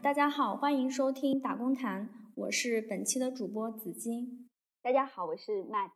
大家好，欢迎收听打工谈，我是本期的主播紫金。大家好，我是 Matt。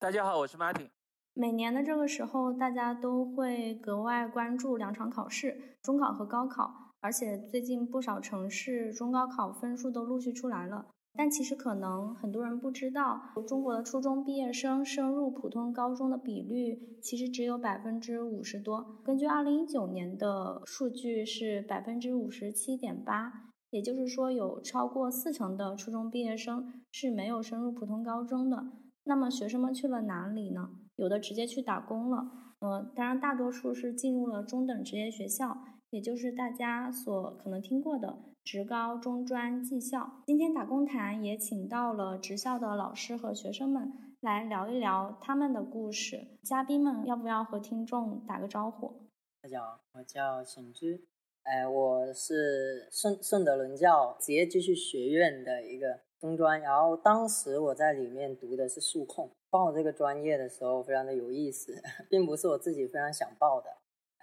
大家好，我是 Martin。每年的这个时候，大家都会格外关注两场考试，中考和高考。而且最近不少城市中高考分数都陆续出来了。但其实可能很多人不知道，中国的初中毕业生升入普通高中的比率其实只有百分之五十多。根据二零一九年的数据是百分之五十七点八，也就是说有超过四成的初中毕业生是没有升入普通高中的。那么学生们去了哪里呢？有的直接去打工了，呃，当然大多数是进入了中等职业学校，也就是大家所可能听过的。职高、中专、技校，今天打工谈也请到了职校的老师和学生们来聊一聊他们的故事。嘉宾们，要不要和听众打个招呼？大家好，我叫沈之，哎，我是顺顺德伦教职业技术学院的一个中专，然后当时我在里面读的是数控，报这个专业的时候非常的有意思，并不是我自己非常想报的。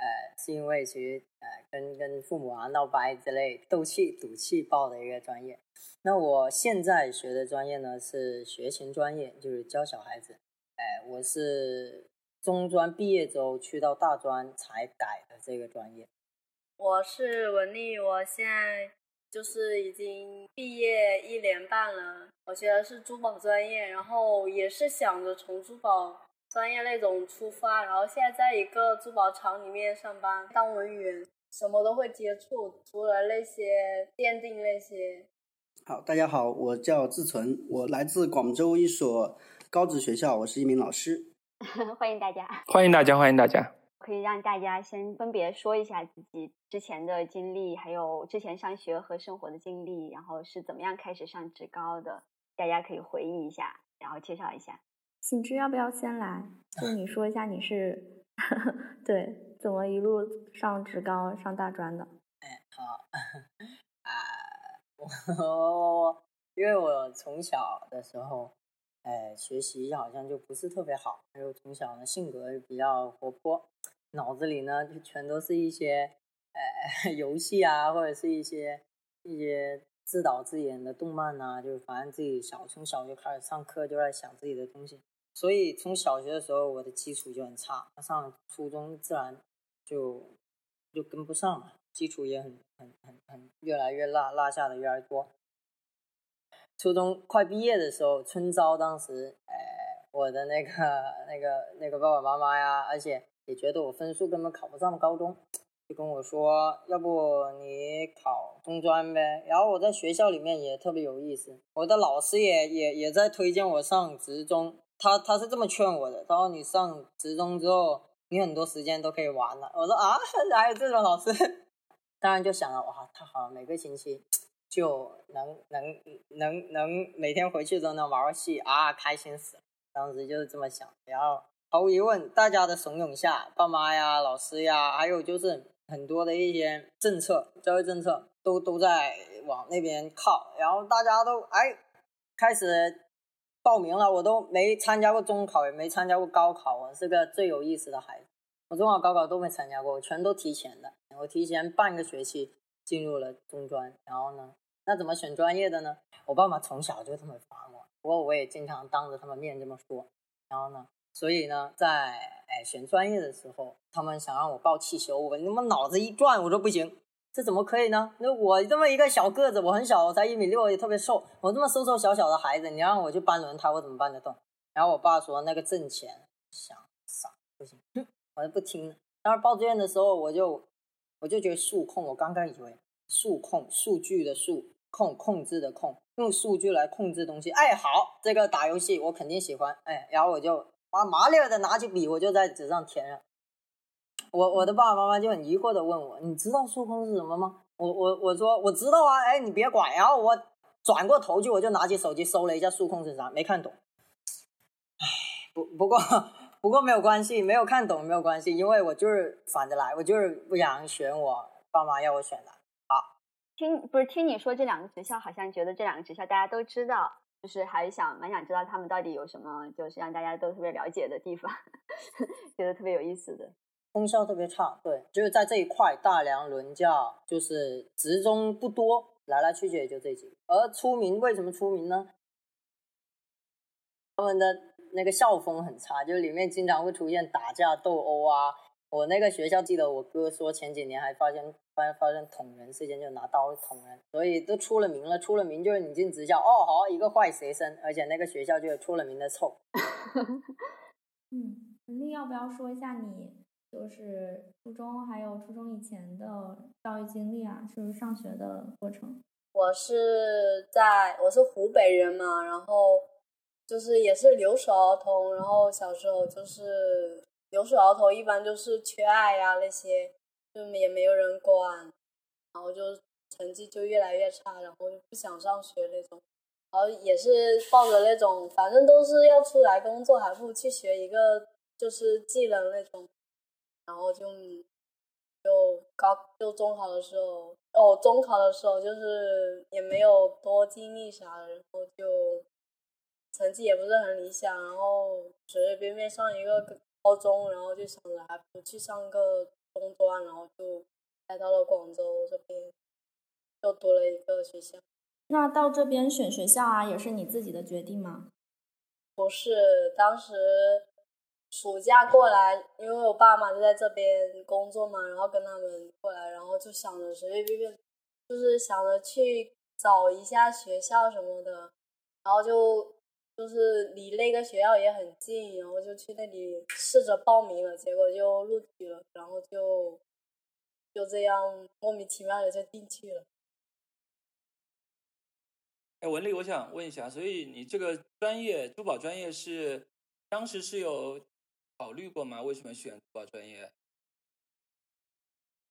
呃，是因为其实呃跟跟父母啊闹掰之类斗气赌气报的一个专业。那我现在学的专业呢是学前专业，就是教小孩子。哎，我是中专毕业之后去到大专才改的这个专业。我是文丽，我现在就是已经毕业一年半了，我学的是珠宝专业，然后也是想着从珠宝。专业那种出发，然后现在在一个珠宝厂里面上班当文员，什么都会接触，除了那些鉴定那些。好，大家好，我叫志存，我来自广州一所高职学校，我是一名老师。欢迎大家，欢迎大家，欢迎大家。可以让大家先分别说一下自己之前的经历，还有之前上学和生活的经历，然后是怎么样开始上职高的，大家可以回忆一下，然后介绍一下。景之要不要先来？就你说一下你是 对怎么一路上职高上大专的？哎，好啊，我因为我从小的时候，哎，学习好像就不是特别好，还有从小呢性格比较活泼，脑子里呢就全都是一些呃 游戏啊，或者是一些一些自导自演的动漫啊，就是反正自己小从小就开始上课就在想自己的东西。所以从小学的时候，我的基础就很差。上初中自然就就跟不上了，基础也很很很很越来越落落下的越来越多。初中快毕业的时候，春招当时，哎，我的那个那个那个爸爸妈妈呀，而且也觉得我分数根本考不上高中，就跟我说，要不你考中专呗。然后我在学校里面也特别有意思，我的老师也也也在推荐我上职中。他他是这么劝我的，他说你上职中之后，你很多时间都可以玩了。我说啊，还有这种老师，当然就想了，哇，太好了，每个星期就能能能能每天回去都能玩游戏啊，开心死了。当时就是这么想。然后毫无疑问，大家的怂恿下，爸妈呀、老师呀，还有就是很多的一些政策、教育政策都都在往那边靠。然后大家都哎开始。报名了，我都没参加过中考，也没参加过高考。我是个最有意思的孩子，我中考、高考都没参加过，我全都提前的。我提前半个学期进入了中专，然后呢，那怎么选专业的呢？我爸妈从小就这么烦我，不过我也经常当着他们面这么说。然后呢，所以呢，在哎选专业的时候，他们想让我报汽修，我他妈脑子一转，我说不行。这怎么可以呢？那我这么一个小个子，我很小，我才一米六，也特别瘦。我这么瘦瘦小小的孩子，你让我去搬轮胎，我怎么搬得动？然后我爸说那个挣钱，想傻不行，我就不听。当时报志愿的时候，我就我就觉得数控，我刚刚以为数控数据的数控控制的控，用数据来控制东西。哎，好，这个打游戏我肯定喜欢。哎，然后我就把麻利的拿起笔，我就在纸上填上。我我的爸爸妈妈就很疑惑的问我：“你知道数控是什么吗？”我我我说我知道啊，哎，你别管。然后我转过头去，我就拿起手机搜了一下数控是啥，没看懂。唉，不不过不过没有关系，没有看懂没有关系，因为我就是反着来，我就是不想选我爸妈要我选的。好，听不是听你说这两个学校，好像觉得这两个学校大家都知道，就是还想蛮想知道他们到底有什么，就是让大家都特别了解的地方，觉得特别有意思的。功效特别差，对，就是在这一块，大梁伦教就是职中不多，来来去去也就这几个。而出名为什么出名呢？他们的那个校风很差，就是里面经常会出现打架斗殴啊。我那个学校记得我哥说前几年还发现发发生捅人事件，就拿刀捅人，所以都出了名了。出了名就是你进职校哦，好一个坏学生，而且那个学校就出了名的臭。嗯，文丽要不要说一下你就是初中还有初中以前的教育经历啊？就是上学的过程。我是在我是湖北人嘛，然后就是也是留守儿童，然后小时候就是留守儿童，一般就是缺爱呀那些，就也没有人管，然后就成绩就越来越差，然后就不想上学那种。然后也是抱着那种，反正都是要出来工作，还不如去学一个就是技能那种。然后就就高就中考的时候，哦，中考的时候就是也没有多经历啥的，然后就成绩也不是很理想，然后随随便便上一个高中，然后就想着还不如去上个中专，然后就来到了广州这边，又读了一个学校。那到这边选学校啊，也是你自己的决定吗？不是，当时暑假过来，因为我爸妈就在这边工作嘛，然后跟他们过来，然后就想着随随便便，就是想着去找一下学校什么的，然后就就是离那个学校也很近，然后就去那里试着报名了，结果就录取了，然后就就这样莫名其妙的就进去了。哎，文丽，我想问一下，所以你这个专业珠宝专业是当时是有考虑过吗？为什么选珠宝专业？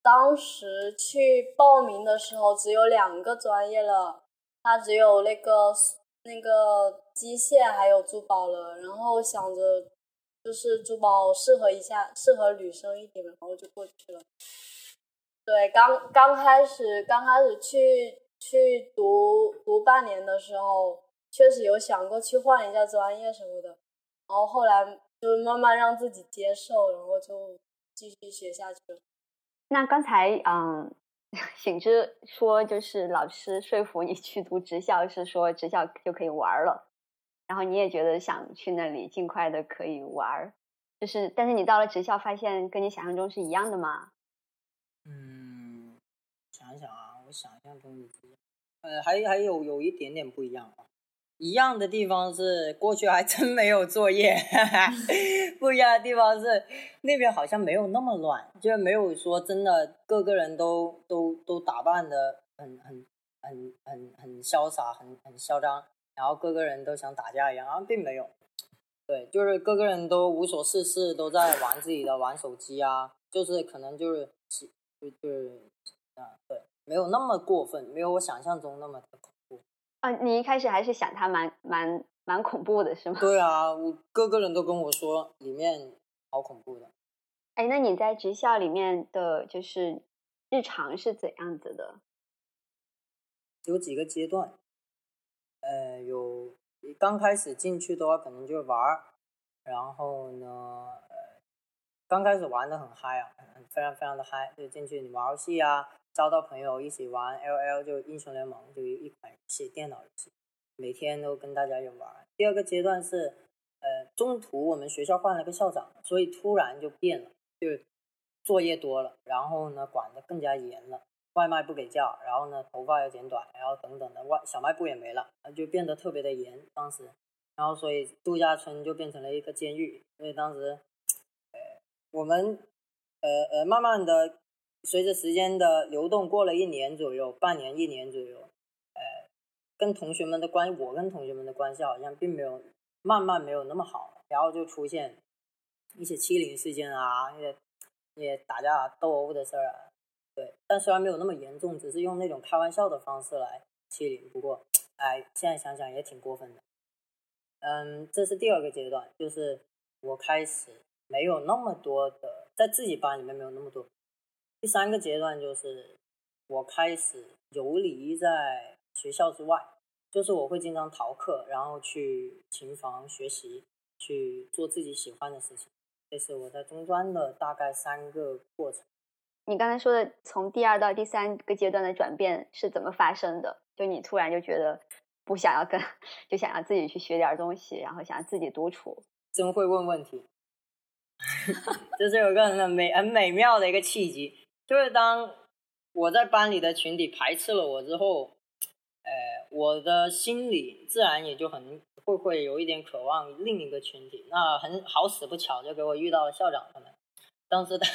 当时去报名的时候只有两个专业了，它只有那个那个机械还有珠宝了，然后想着就是珠宝适合一下，适合女生一点，然后就过去了。对，刚刚开始刚开始去。去读读半年的时候，确实有想过去换一下专业什么的，然后后来就是慢慢让自己接受，然后就继续学下去了。那刚才嗯，醒之说就是老师说服你去读职校，是说职校就可以玩了，然后你也觉得想去那里尽快的可以玩，就是但是你到了职校发现跟你想象中是一样的吗？嗯，想想啊。我想象中的，呃，还还有有一点点不一样啊。一样的地方是过去还真没有作业，不一样的地方是那边好像没有那么乱，就没有说真的各个人都都都打扮的很很很很很潇洒，很很嚣张，然后各个人都想打架一样啊，并没有。对，就是各个人都无所事事，都在玩自己的，玩手机啊，就是可能就是就就是啊，对。没有那么过分，没有我想象中那么的恐啊！你一开始还是想他蛮蛮蛮恐怖的，是吗？对啊，我各个人都跟我说里面好恐怖的。哎，那你在职校里面的就是日常是怎样子的？有几个阶段，呃，有刚开始进去的话，可能就玩儿，然后呢，呃，刚开始玩的很嗨啊，非常非常的嗨，就进去你玩游戏啊。招到朋友一起玩 L L 就英雄联盟，就一款游戏电脑游戏，每天都跟大家有玩。第二个阶段是，呃，中途我们学校换了个校长，所以突然就变了，就作业多了，然后呢管的更加严了，外卖不给叫，然后呢头发要剪短，然后等等的外小卖部也没了，就变得特别的严。当时，然后所以度假村就变成了一个监狱，所以当时，呃，我们，呃呃，慢慢的。随着时间的流动，过了一年左右，半年、一年左右，呃，跟同学们的关，我跟同学们的关系好像并没有慢慢没有那么好，然后就出现一些欺凌事件啊，一些一些打架斗殴的事儿啊，对，但虽然没有那么严重，只是用那种开玩笑的方式来欺凌，不过，哎，现在想想也挺过分的。嗯，这是第二个阶段，就是我开始没有那么多的在自己班里面没有那么多。第三个阶段就是我开始游离在学校之外，就是我会经常逃课，然后去琴房学习，去做自己喜欢的事情。这是我在中专的大概三个过程。你刚才说的从第二到第三个阶段的转变是怎么发生的？就你突然就觉得不想要跟，就想要自己去学点东西，然后想要自己独处。真会问问题，这是有个很美很美妙的一个契机，就是当我在班里的群体排斥了我之后，呃，我的心里自然也就很会会有一点渴望另一个群体。那很好死不巧，就给我遇到了校长他们。当时他，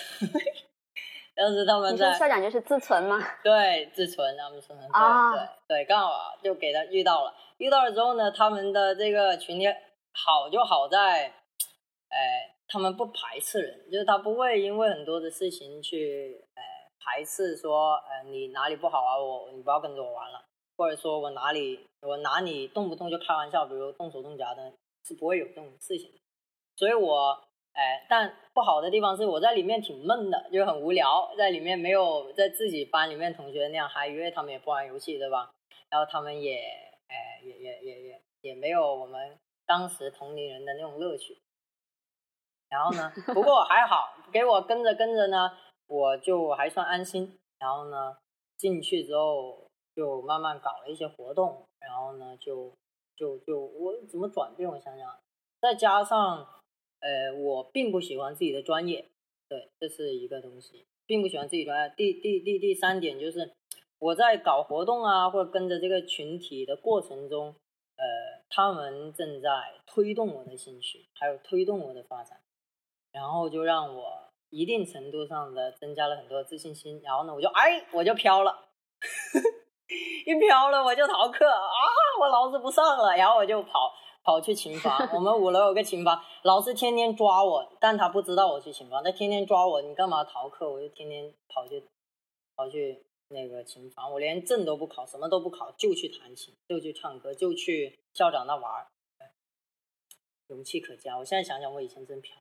当时他们你说在校长就是自存吗？对自存他们说的对、啊对对，刚好就给他遇到了。遇到了之后呢，他们的这个群体好就好在，呃，他们不排斥人，就是他不会因为很多的事情去呃排斥说，呃，你哪里不好啊，我你不要跟着我玩了，或者说我哪里我拿你动不动就开玩笑，比如动手动脚的，是不会有这种事情。所以我，哎，但不好的地方是我在里面挺闷的，就很无聊，在里面没有在自己班里面同学那样嗨，因为他们也不玩游戏，对吧？然后他们也，哎，也也也也也没有我们当时同龄人的那种乐趣。然后呢，不过还好，给我跟着跟着呢，我就还算安心。然后呢，进去之后就慢慢搞了一些活动，然后呢，就就就我怎么转变？我想想，再加上呃，我并不喜欢自己的专业，对，这是一个东西，并不喜欢自己专业。第第第第三点就是我在搞活动啊，或者跟着这个群体的过程中，呃，他们正在推动我的兴趣，还有推动我的发展，然后就让我一定程度上的增加了很多自信心。然后呢，我就哎，我就飘了。一飘了我就逃课啊！我老子不上了，然后我就跑跑去琴房。我们五楼有个琴房，老师天天抓我，但他不知道我去琴房，他天天抓我，你干嘛逃课？我就天天跑去跑去那个琴房，我连证都不考，什么都不考，就去弹琴，就去唱歌，就去校长那玩儿，勇气可嘉。我现在想想，我以前真飘。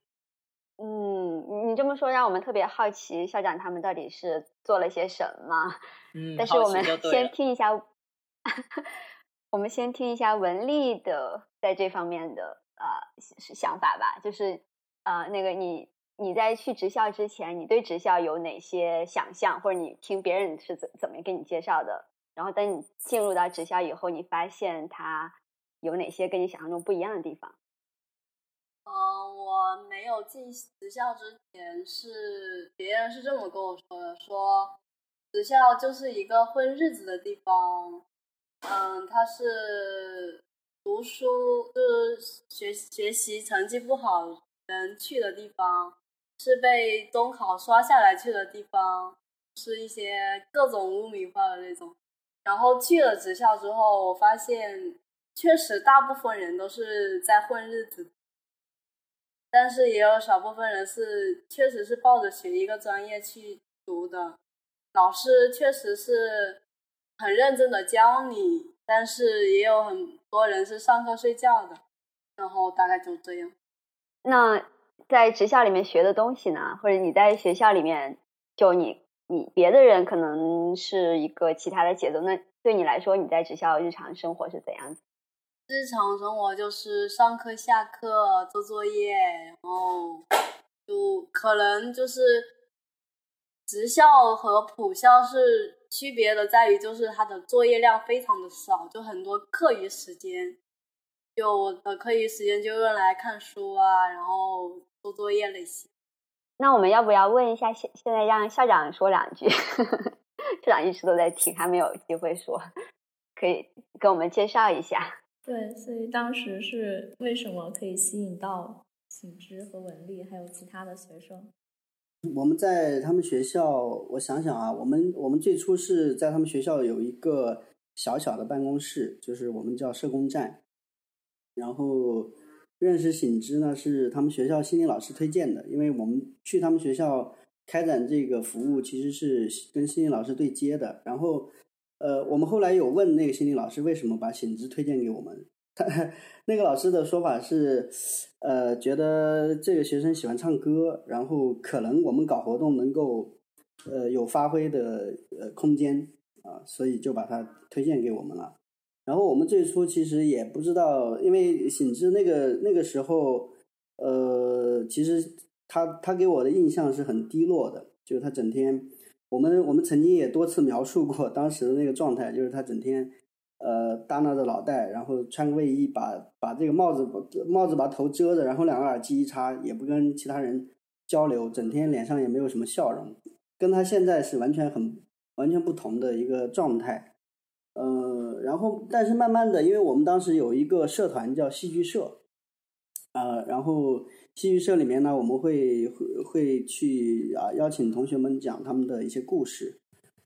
嗯，你你这么说让我们特别好奇，校长他们到底是做了些什么？嗯，但是我们先听一下，我们先听一下文丽的在这方面的呃想想法吧。就是呃，那个你你在去职校之前，你对职校有哪些想象，或者你听别人是怎怎么给你介绍的？然后等你进入到职校以后，你发现它有哪些跟你想象中不一样的地方？嗯，我没有进职校之前是别人是这么跟我说的，说职校就是一个混日子的地方，嗯，他是读书就是学学习成绩不好人去的地方，是被中考刷下来去的地方，是一些各种污名化的那种。然后去了职校之后，我发现确实大部分人都是在混日子。但是也有少部分人是确实是抱着学一个专业去读的，老师确实是很认真的教你，但是也有很多人是上课睡觉的，然后大概就这样。那在职校里面学的东西呢，或者你在学校里面，就你你别的人可能是一个其他的节奏，那对你来说，你在职校日常生活是怎样子？日常生活就是上课、下课、做作业，然后就可能就是职校和普校是区别的，在于就是它的作业量非常的少，就很多课余时间，就我的课余时间就用来看书啊，然后做作业那些。那我们要不要问一下现现在让校长说两句？校长一直都在听，还没有机会说，可以跟我们介绍一下。对，所以当时是为什么可以吸引到景之和文丽，还有其他的学生？我们在他们学校，我想想啊，我们我们最初是在他们学校有一个小小的办公室，就是我们叫社工站。然后认识醒之呢，是他们学校心理老师推荐的，因为我们去他们学校开展这个服务，其实是跟心理老师对接的。然后，呃，我们后来有问那个心理老师为什么把醒之推荐给我们，他那个老师的说法是，呃，觉得这个学生喜欢唱歌，然后可能我们搞活动能够，呃，有发挥的呃空间啊，所以就把他推荐给我们了。然后我们最初其实也不知道，因为醒之那个那个时候，呃，其实他他给我的印象是很低落的，就是他整天我们我们曾经也多次描述过当时的那个状态，就是他整天呃耷拉着脑袋，然后穿个卫衣，把把这个帽子帽子把头遮着，然后两个耳机一插，也不跟其他人交流，整天脸上也没有什么笑容，跟他现在是完全很完全不同的一个状态。呃，然后但是慢慢的，因为我们当时有一个社团叫戏剧社，呃，然后。戏剧社里面呢，我们会会会去啊邀请同学们讲他们的一些故事，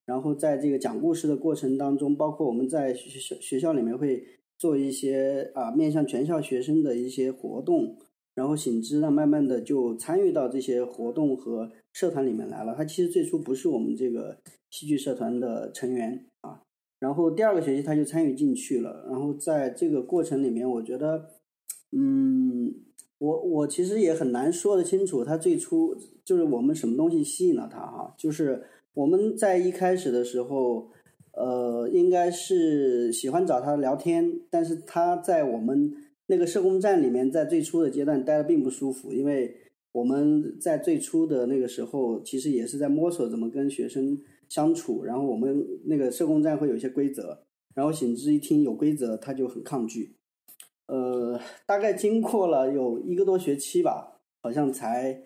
然后在这个讲故事的过程当中，包括我们在学学校里面会做一些啊面向全校学生的一些活动，然后醒之呢慢慢的就参与到这些活动和社团里面来了。他其实最初不是我们这个戏剧社团的成员啊，然后第二个学期他就参与进去了，然后在这个过程里面，我觉得嗯。我我其实也很难说得清楚，他最初就是我们什么东西吸引了他哈，就是我们在一开始的时候，呃，应该是喜欢找他聊天，但是他在我们那个社工站里面，在最初的阶段待的并不舒服，因为我们在最初的那个时候，其实也是在摸索怎么跟学生相处，然后我们那个社工站会有一些规则，然后醒之一听有规则，他就很抗拒。呃，大概经过了有一个多学期吧，好像才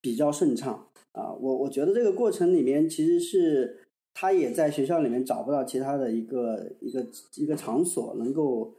比较顺畅啊。我我觉得这个过程里面，其实是他也在学校里面找不到其他的一个一个一个场所，能够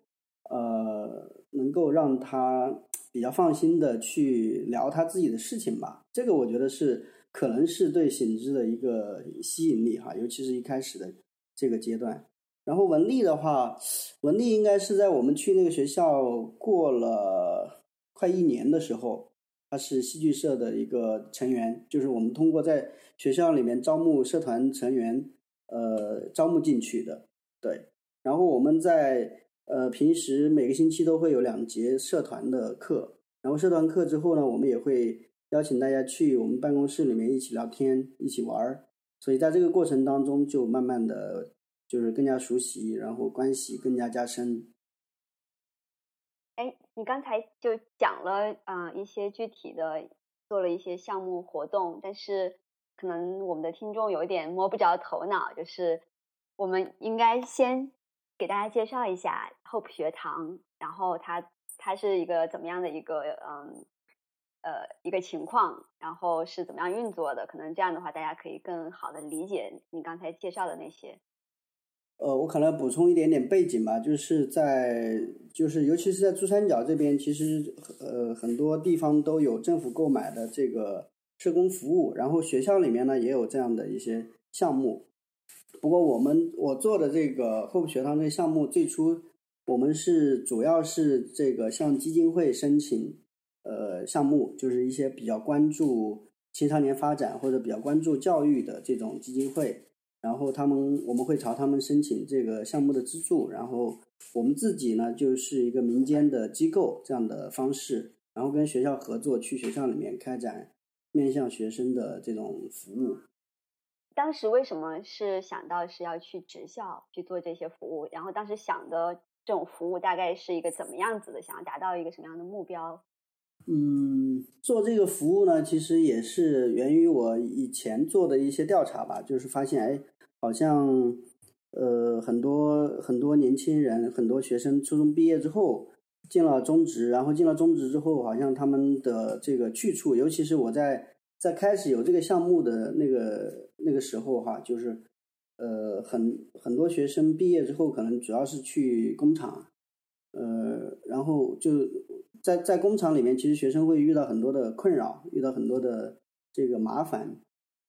呃能够让他比较放心的去聊他自己的事情吧。这个我觉得是可能是对醒之的一个吸引力哈，尤其是一开始的这个阶段。然后文丽的话，文丽应该是在我们去那个学校过了快一年的时候，她是戏剧社的一个成员，就是我们通过在学校里面招募社团成员，呃，招募进去的。对，然后我们在呃平时每个星期都会有两节社团的课，然后社团课之后呢，我们也会邀请大家去我们办公室里面一起聊天、一起玩儿，所以在这个过程当中就慢慢的。就是更加熟悉，然后关系更加加深。哎，你刚才就讲了啊一些具体的，做了一些项目活动，但是可能我们的听众有一点摸不着头脑，就是我们应该先给大家介绍一下 Hope 学堂，然后它它是一个怎么样的一个嗯呃一个情况，然后是怎么样运作的？可能这样的话，大家可以更好的理解你刚才介绍的那些。呃，我可能补充一点点背景吧，就是在就是尤其是在珠三角这边，其实呃很多地方都有政府购买的这个社工服务，然后学校里面呢也有这样的一些项目。不过我们我做的这个厚朴学堂这个项目，最初我们是主要是这个向基金会申请呃项目，就是一些比较关注青少年发展或者比较关注教育的这种基金会。然后他们我们会朝他们申请这个项目的资助，然后我们自己呢就是一个民间的机构这样的方式，然后跟学校合作，去学校里面开展面向学生的这种服务。当时为什么是想到是要去职校去做这些服务？然后当时想的这种服务大概是一个怎么样子的？想要达到一个什么样的目标？嗯，做这个服务呢，其实也是源于我以前做的一些调查吧，就是发现，哎，好像，呃，很多很多年轻人，很多学生，初中毕业之后进了中职，然后进了中职之后，好像他们的这个去处，尤其是我在在开始有这个项目的那个那个时候哈，就是，呃，很很多学生毕业之后，可能主要是去工厂，呃，然后就。在在工厂里面，其实学生会遇到很多的困扰，遇到很多的这个麻烦。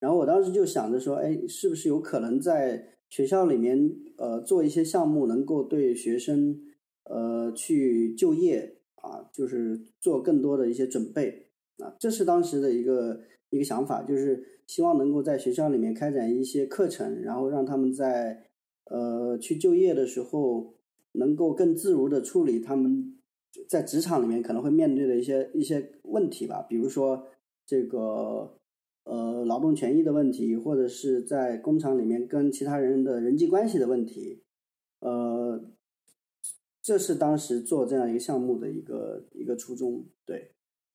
然后我当时就想着说，哎，是不是有可能在学校里面，呃，做一些项目，能够对学生，呃，去就业啊，就是做更多的一些准备啊。这是当时的一个一个想法，就是希望能够在学校里面开展一些课程，然后让他们在呃去就业的时候，能够更自如的处理他们。在职场里面可能会面对的一些一些问题吧，比如说这个呃劳动权益的问题，或者是在工厂里面跟其他人的人际关系的问题，呃，这是当时做这样一个项目的一个一个初衷。对，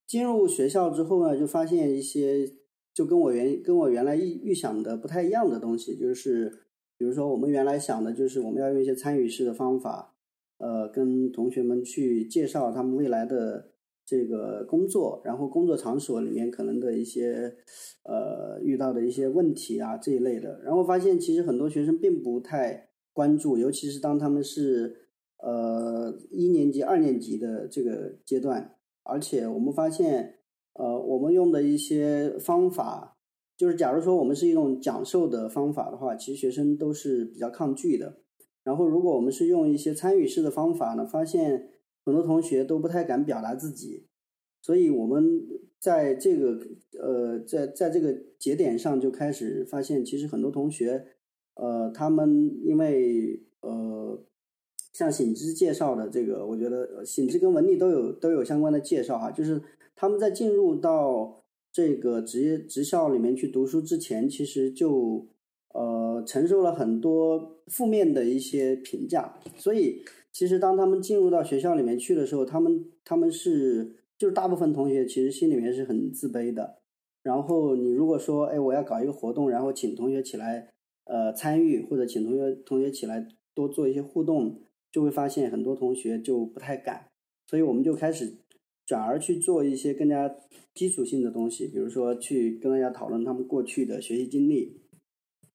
进入学校之后呢，就发现一些就跟我原跟我原来预预想的不太一样的东西，就是比如说我们原来想的就是我们要用一些参与式的方法，呃，跟同学们去介绍他们未来的这个工作，然后工作场所里面可能的一些呃遇到的一些问题啊这一类的，然后发现其实很多学生并不太关注，尤其是当他们是呃一年级、二年级的这个阶段，而且我们发现。呃，我们用的一些方法，就是假如说我们是一种讲授的方法的话，其实学生都是比较抗拒的。然后，如果我们是用一些参与式的方法呢，发现很多同学都不太敢表达自己。所以，我们在这个呃，在在这个节点上就开始发现，其实很多同学，呃，他们因为呃，像醒之介绍的这个，我觉得醒之跟文丽都有都有相关的介绍哈，就是。他们在进入到这个职业职校里面去读书之前，其实就呃承受了很多负面的一些评价。所以，其实当他们进入到学校里面去的时候，他们他们是就是大部分同学其实心里面是很自卑的。然后你如果说，哎，我要搞一个活动，然后请同学起来呃参与，或者请同学同学起来多做一些互动，就会发现很多同学就不太敢。所以我们就开始。转而去做一些更加基础性的东西，比如说去跟大家讨论他们过去的学习经历，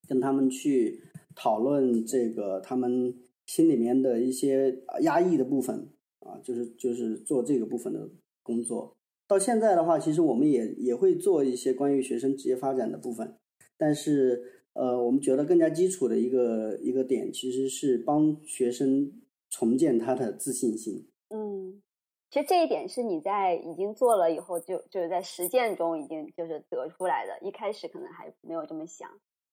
跟他们去讨论这个他们心里面的一些压抑的部分啊，就是就是做这个部分的工作。到现在的话，其实我们也也会做一些关于学生职业发展的部分，但是呃，我们觉得更加基础的一个一个点，其实是帮学生重建他的自信心。嗯。其实这一点是你在已经做了以后，就就是在实践中已经就是得出来的。一开始可能还没有这么想。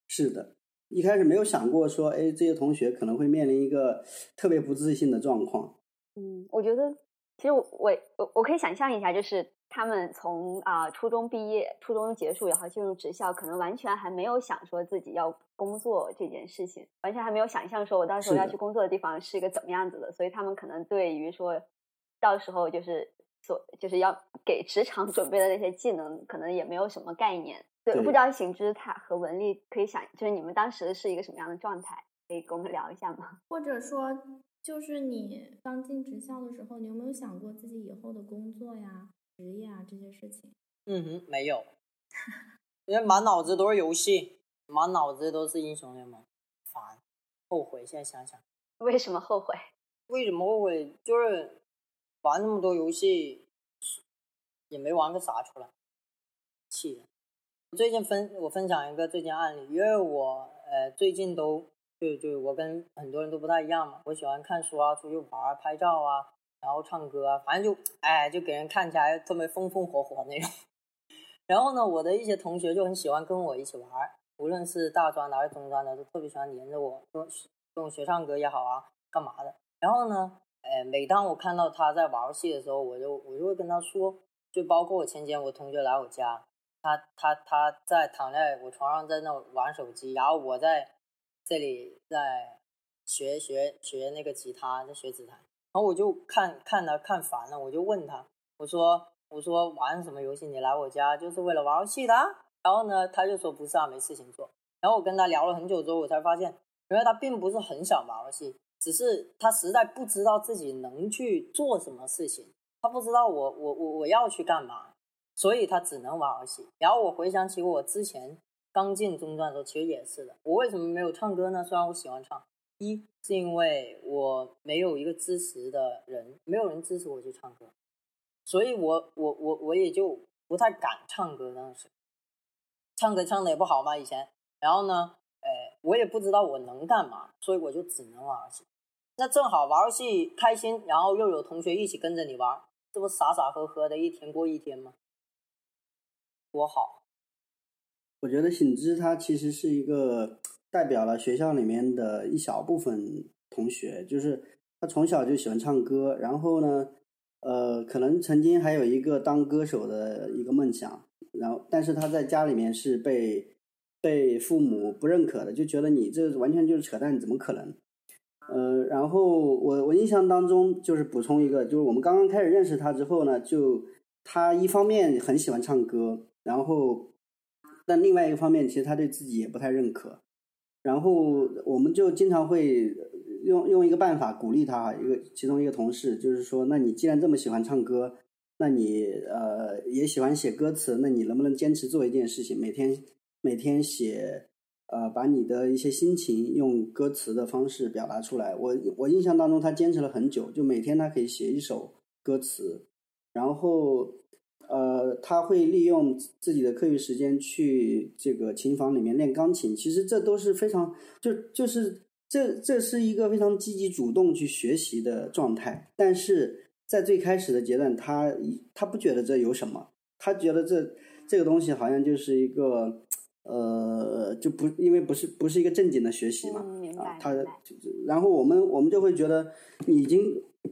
是的，一开始没有想过说，哎，这些同学可能会面临一个特别不自信的状况。嗯，我觉得其实我我我可以想象一下，就是他们从啊初中毕业、初中结束，然后进入职校，可能完全还没有想说自己要工作这件事情，完全还没有想象说我到时候要去工作的地方是一个怎么样子的，所以他们可能对于说。到时候就是所就是要给职场准备的那些技能，可能也没有什么概念。对，不知道行之他和文丽可以想，就是你们当时是一个什么样的状态？可以跟我们聊一下吗？或者说，就是你刚进职校的时候，你有没有想过自己以后的工作呀、职业啊这些事情？嗯哼，没有，因为满脑子都是游戏，满脑子都是英雄联盟，烦，后悔。现在想想，为什么后悔？为什么后悔？就是。玩那么多游戏，也没玩个啥出来，气人。最近分我分享一个最近案例，因为我呃最近都就就我跟很多人都不太一样嘛，我喜欢看书啊，出去玩、拍照啊，然后唱歌啊，反正就哎就给人看起来特别风风火火那种。然后呢，我的一些同学就很喜欢跟我一起玩，无论是大专的还是中专的，都特别喜欢黏着我，跟跟我学唱歌也好啊，干嘛的。然后呢？哎，每当我看到他在玩游戏的时候，我就我就会跟他说，就包括我前几天我同学来我家，他他他在躺在我床上在那玩手机，然后我在这里在学学学那个吉他，在学指弹，然后我就看看他看烦了，我就问他，我说我说玩什么游戏？你来我家就是为了玩游戏的？然后呢，他就说不是啊，没事情做。然后我跟他聊了很久之后，我才发现，原来他并不是很想玩游戏。只是他实在不知道自己能去做什么事情，他不知道我我我我要去干嘛，所以他只能玩游戏。然后我回想起我之前刚进中专的时候，其实也是的。我为什么没有唱歌呢？虽然我喜欢唱，一是因为我没有一个支持的人，没有人支持我去唱歌，所以我我我我也就不太敢唱歌。当时唱歌唱的也不好嘛，以前。然后呢，哎，我也不知道我能干嘛，所以我就只能玩游戏。那正好玩游戏开心，然后又有同学一起跟着你玩，这不傻傻呵呵的一天过一天吗？多好！我觉得醒之他其实是一个代表了学校里面的一小部分同学，就是他从小就喜欢唱歌，然后呢，呃，可能曾经还有一个当歌手的一个梦想，然后但是他在家里面是被被父母不认可的，就觉得你这完全就是扯淡，怎么可能？呃，然后我我印象当中就是补充一个，就是我们刚刚开始认识他之后呢，就他一方面很喜欢唱歌，然后但另外一个方面，其实他对自己也不太认可。然后我们就经常会用用一个办法鼓励他，一个其中一个同事就是说，那你既然这么喜欢唱歌，那你呃也喜欢写歌词，那你能不能坚持做一件事情，每天每天写呃把你的一些心情用歌词的方式表达出来？我我印象当中他坚持了很久，就每天他可以写一首歌词，然后。呃，他会利用自己的课余时间去这个琴房里面练钢琴。其实这都是非常，就就是这这是一个非常积极主动去学习的状态。但是在最开始的阶段，他他不觉得这有什么，他觉得这这个东西好像就是一个呃，就不因为不是不是一个正经的学习嘛啊，他然后我们我们就会觉得你已经。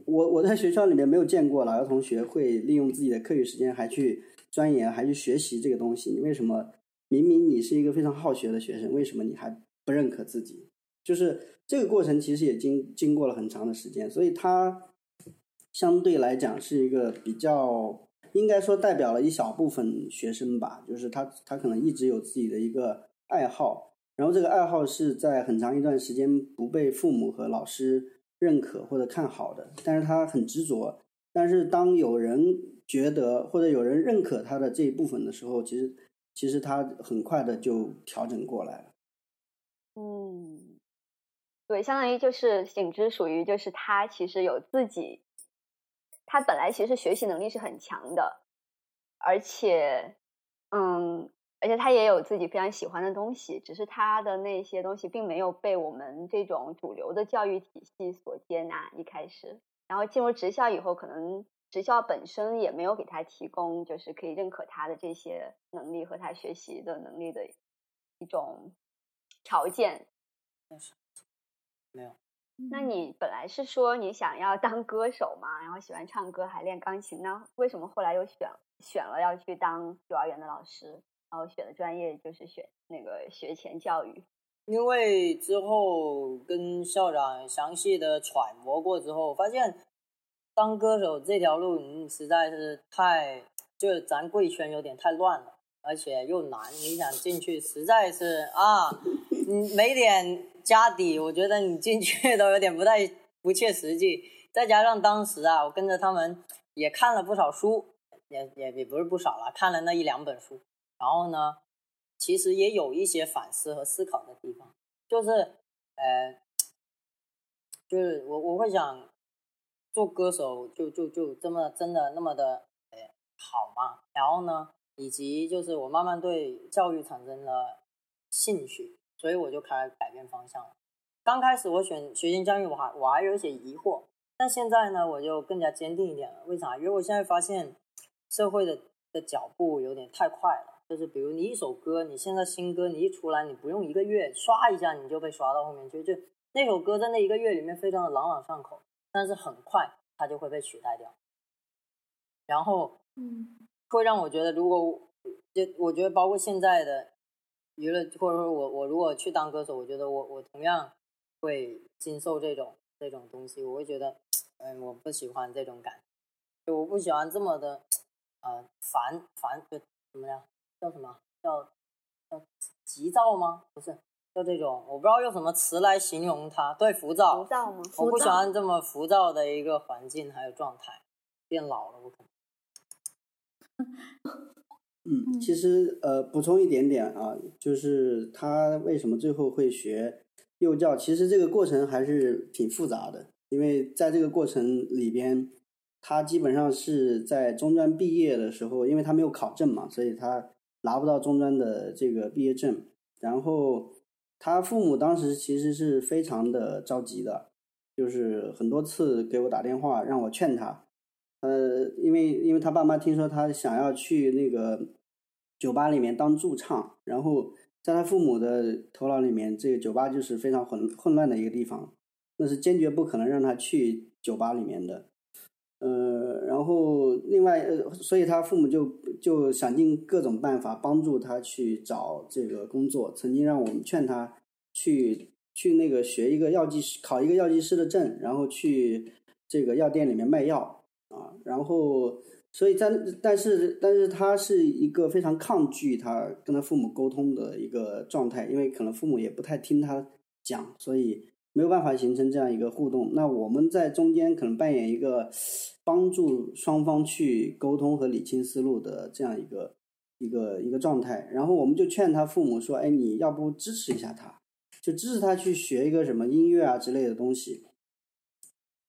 我我在学校里面没有见过哪个同学会利用自己的课余时间还去钻研还去学习这个东西。你为什么明明你是一个非常好学的学生，为什么你还不认可自己？就是这个过程其实也经经过了很长的时间，所以他相对来讲是一个比较应该说代表了一小部分学生吧。就是他他可能一直有自己的一个爱好，然后这个爱好是在很长一段时间不被父母和老师。认可或者看好的，但是他很执着。但是当有人觉得或者有人认可他的这一部分的时候，其实其实他很快的就调整过来了。嗯，对，相当于就是醒之属于就是他其实有自己，他本来其实学习能力是很强的，而且嗯。而且他也有自己非常喜欢的东西，只是他的那些东西并没有被我们这种主流的教育体系所接纳。一开始，然后进入职校以后，可能职校本身也没有给他提供就是可以认可他的这些能力和他学习的能力的一种条件。没有。那你本来是说你想要当歌手嘛，然后喜欢唱歌，还练钢琴，那为什么后来又选选了要去当幼儿园的老师？然后选的专业就是选那个学前教育，因为之后跟校长详细的揣摩过之后，发现当歌手这条路，嗯，实在是太，就是咱贵圈有点太乱了，而且又难，你想进去实在是啊，你，没点家底，我觉得你进去都有点不太不切实际。再加上当时啊，我跟着他们也看了不少书，也也也不是不少了，看了那一两本书。然后呢，其实也有一些反思和思考的地方，就是，呃，就是我我会想，做歌手就就就这么真的那么的，呃，好吗？然后呢，以及就是我慢慢对教育产生了兴趣，所以我就开始改变方向了。刚开始我选学前教育，我还我还有一些疑惑，但现在呢，我就更加坚定一点了。为啥？因为我现在发现社会的的脚步有点太快了。就是比如你一首歌，你现在新歌你一出来，你不用一个月刷一下你就被刷到后面去，就那首歌在那一个月里面非常的朗朗上口，但是很快它就会被取代掉。然后，嗯，会让我觉得，如果就我觉得包括现在的娱乐，或者说我我如果去当歌手，我觉得我我同样会经受这种这种东西，我会觉得，嗯，我不喜欢这种感，就我不喜欢这么的，呃，烦烦就怎么样？叫什么？叫叫急躁吗？不是，叫这种，我不知道用什么词来形容它。对，浮躁。浮躁吗？我不喜欢这么浮躁的一个环境还有状态。变老了，我可能。嗯，其实呃，补充一点点啊，就是他为什么最后会学幼教？其实这个过程还是挺复杂的，因为在这个过程里边。他基本上是在中专毕业的时候，因为他没有考证嘛，所以他拿不到中专的这个毕业证。然后他父母当时其实是非常的着急的，就是很多次给我打电话让我劝他。呃，因为因为他爸妈听说他想要去那个酒吧里面当驻唱，然后在他父母的头脑里面，这个酒吧就是非常混混乱的一个地方，那是坚决不可能让他去酒吧里面的。呃，然后另外，呃，所以他父母就就想尽各种办法帮助他去找这个工作。曾经让我们劝他去去那个学一个药剂师，考一个药剂师的证，然后去这个药店里面卖药。然后所以在但是但是他是一个非常抗拒他跟他父母沟通的一个状态，因为可能父母也不太听他讲，所以没有办法形成这样一个互动。那我们在中间可能扮演一个帮助双方去沟通和理清思路的这样一个一个一个状态。然后我们就劝他父母说：“哎，你要不支持一下他，就支持他去学一个什么音乐啊之类的东西。”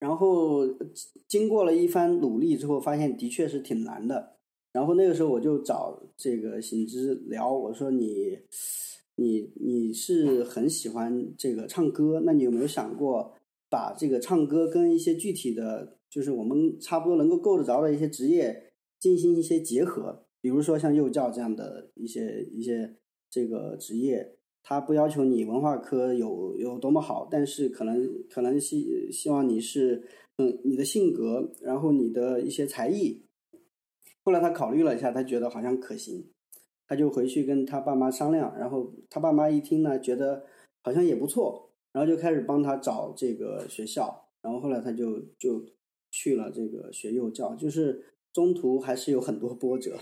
然后经过了一番努力之后，发现的确是挺难的。然后那个时候我就找这个醒之聊，我说你，你你是很喜欢这个唱歌，那你有没有想过把这个唱歌跟一些具体的，就是我们差不多能够够得着的一些职业进行一些结合？比如说像幼教这样的一些一些这个职业。他不要求你文化科有有多么好，但是可能可能希希望你是嗯你的性格，然后你的一些才艺。后来他考虑了一下，他觉得好像可行，他就回去跟他爸妈商量，然后他爸妈一听呢，觉得好像也不错，然后就开始帮他找这个学校，然后后来他就就去了这个学幼教，就是中途还是有很多波折，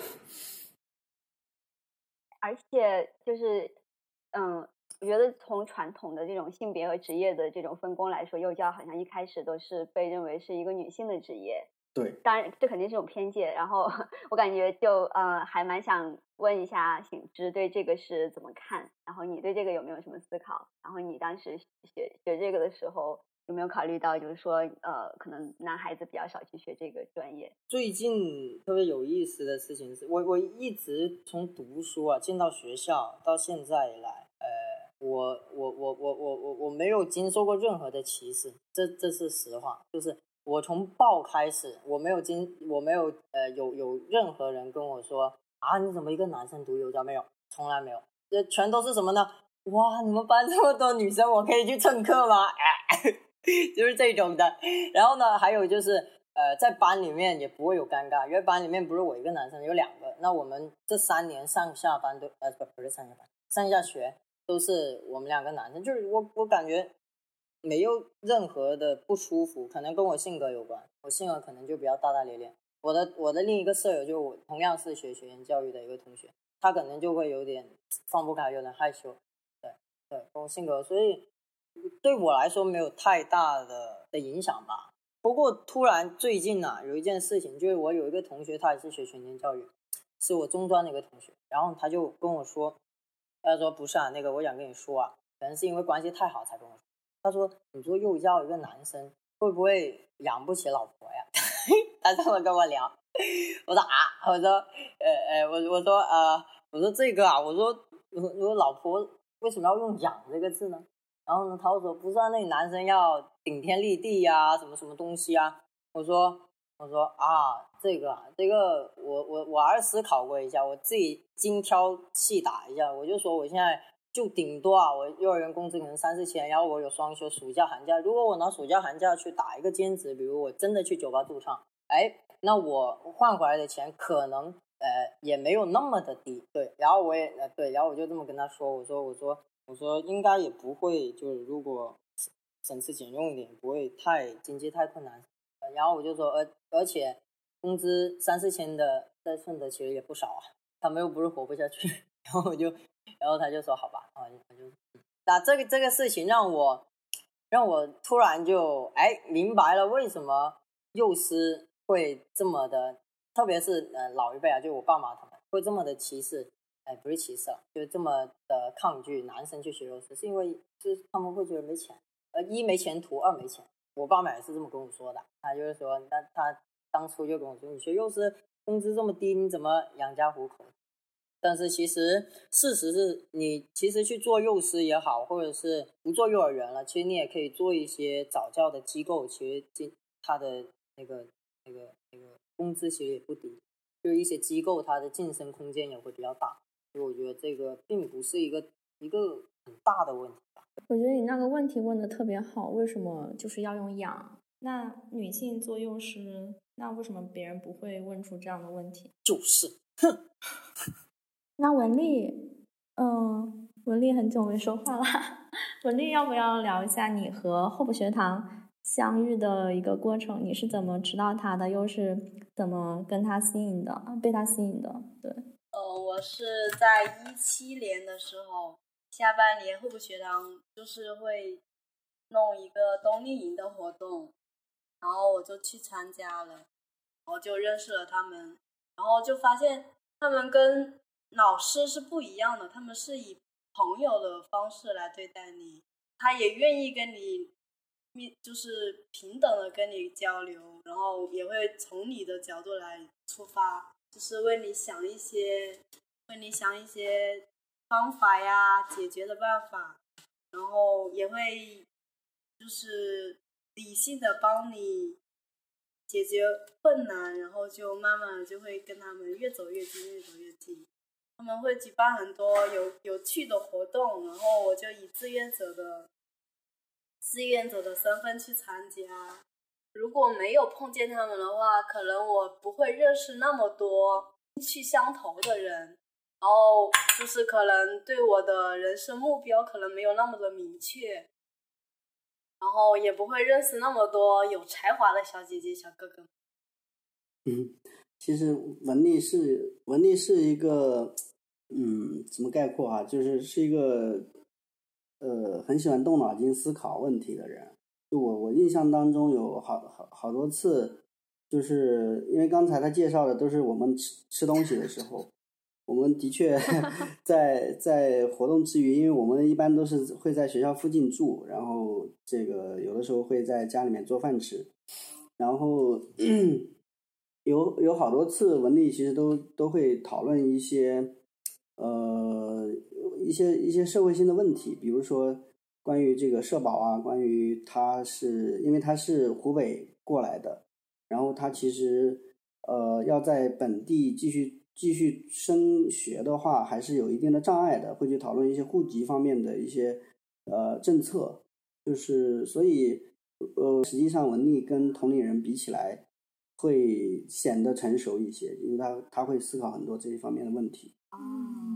而且就是。嗯，我觉得从传统的这种性别和职业的这种分工来说，幼教好像一开始都是被认为是一个女性的职业。对，当然这肯定是一种偏见。然后我感觉就呃，还蛮想问一下醒之对这个是怎么看？然后你对这个有没有什么思考？然后你当时学学这个的时候有没有考虑到，就是说呃，可能男孩子比较少去学这个专业？最近特别有意思的事情是我我一直从读书啊进到学校到现在以来。呃我我我我我我我没有经受过任何的歧视，这这是实话。就是我从报开始，我没有经我没有呃有有任何人跟我说啊，你怎么一个男生读幼教没有？从来没有，这全都是什么呢？哇，你们班这么多女生，我可以去蹭课吗？就是这种的。然后呢，还有就是呃，在班里面也不会有尴尬，因为班里面不是我一个男生，有两个。那我们这三年上下班都呃不不是上下班，上下学。都是我们两个男生，就是我，我感觉没有任何的不舒服，可能跟我性格有关。我性格可能就比较大大咧咧。我的我的另一个舍友就我同样是学学前教育的一个同学，他可能就会有点放不开，有点害羞。对对，跟我性格，所以对我来说没有太大的的影响吧。不过突然最近呢，有一件事情，就是我有一个同学，他也是学全年教育，是我中专的一个同学，然后他就跟我说。他说不是啊，那个我想跟你说啊，可能是因为关系太好才跟我说。他说你做幼教一个男生会不会养不起老婆呀？他这么跟我聊。我说啊，我说呃呃，我我说呃，我说这个啊，我说我说老婆为什么要用养这个字呢？然后呢，他说不是啊，那男生要顶天立地呀，什么什么东西啊？我说我说啊。这个，这个我我我还思考过一下，我自己精挑细打一下，我就说我现在就顶多啊，我幼儿园工资可能三四千，然后我有双休，暑假寒假，如果我拿暑假寒假去打一个兼职，比如我真的去酒吧驻唱，哎，那我换回来的钱可能呃也没有那么的低，对，然后我也呃对，然后我就这么跟他说，我说我说我说应该也不会，就是如果省吃俭用一点，不会太经济太困难，然后我就说而而且。工资三四千的在顺德其实也不少啊，他们又不是活不下去，然后我就，然后他就说好吧，啊，他就，那这个这个事情让我，让我突然就哎明白了为什么幼师会这么的，特别是呃老一辈啊，就我爸妈他们会这么的歧视，哎不是歧视，就这么的抗拒男生去学幼师，是因为就是他们会觉得没钱，呃一没前途，二没钱，我爸妈也是这么跟我说的，他就是说那他。当初就跟我说：“你学幼师工资这么低，你怎么养家糊口？”但是其实事实是你其实去做幼师也好，或者是不做幼儿园了，其实你也可以做一些早教的机构。其实进他的那个那个那个工资其实也不低，就是一些机构它的晋升空间也会比较大。所以我觉得这个并不是一个一个很大的问题。我觉得你那个问题问的特别好，为什么就是要用养？那女性做幼师？那为什么别人不会问出这样的问题？就是，哼。那文丽，嗯，文丽很久没说话了。文丽，要不要聊一下你和候补学堂相遇的一个过程？你是怎么知道他的？又是怎么跟他吸引的？被他吸引的？对，呃，我是在一七年的时候，下半年候补学堂就是会弄一个冬令营的活动，然后我就去参加了，然后就认识了他们，然后就发现他们跟老师是不一样的，他们是以朋友的方式来对待你，他也愿意跟你面，就是平等的跟你交流，然后也会从你的角度来出发，就是为你想一些，为你想一些方法呀，解决的办法，然后也会就是理性的帮你解决困难，然后就慢慢就会跟他们越走越近，越走越近。他们会举办很多有有趣的活动，然后我就以志愿者的志愿者的身份去参加。如果没有碰见他们的话，可能我不会认识那么多兴趣相投的人，然后就是可能对我的人生目标可能没有那么的明确，然后也不会认识那么多有才华的小姐姐小哥哥。嗯。其实文丽是文丽是一个，嗯，怎么概括啊？就是是一个，呃，很喜欢动脑筋思考问题的人。就我我印象当中有好好好多次，就是因为刚才他介绍的都是我们吃吃东西的时候，我们的确 在在活动之余，因为我们一般都是会在学校附近住，然后这个有的时候会在家里面做饭吃，然后。有有好多次，文丽其实都都会讨论一些，呃，一些一些社会性的问题，比如说关于这个社保啊，关于他是因为他是湖北过来的，然后他其实呃要在本地继续继续升学的话，还是有一定的障碍的，会去讨论一些户籍方面的一些呃政策，就是所以呃实际上文丽跟同龄人比起来。会显得成熟一些，因为他他会思考很多这一方面的问题。哦，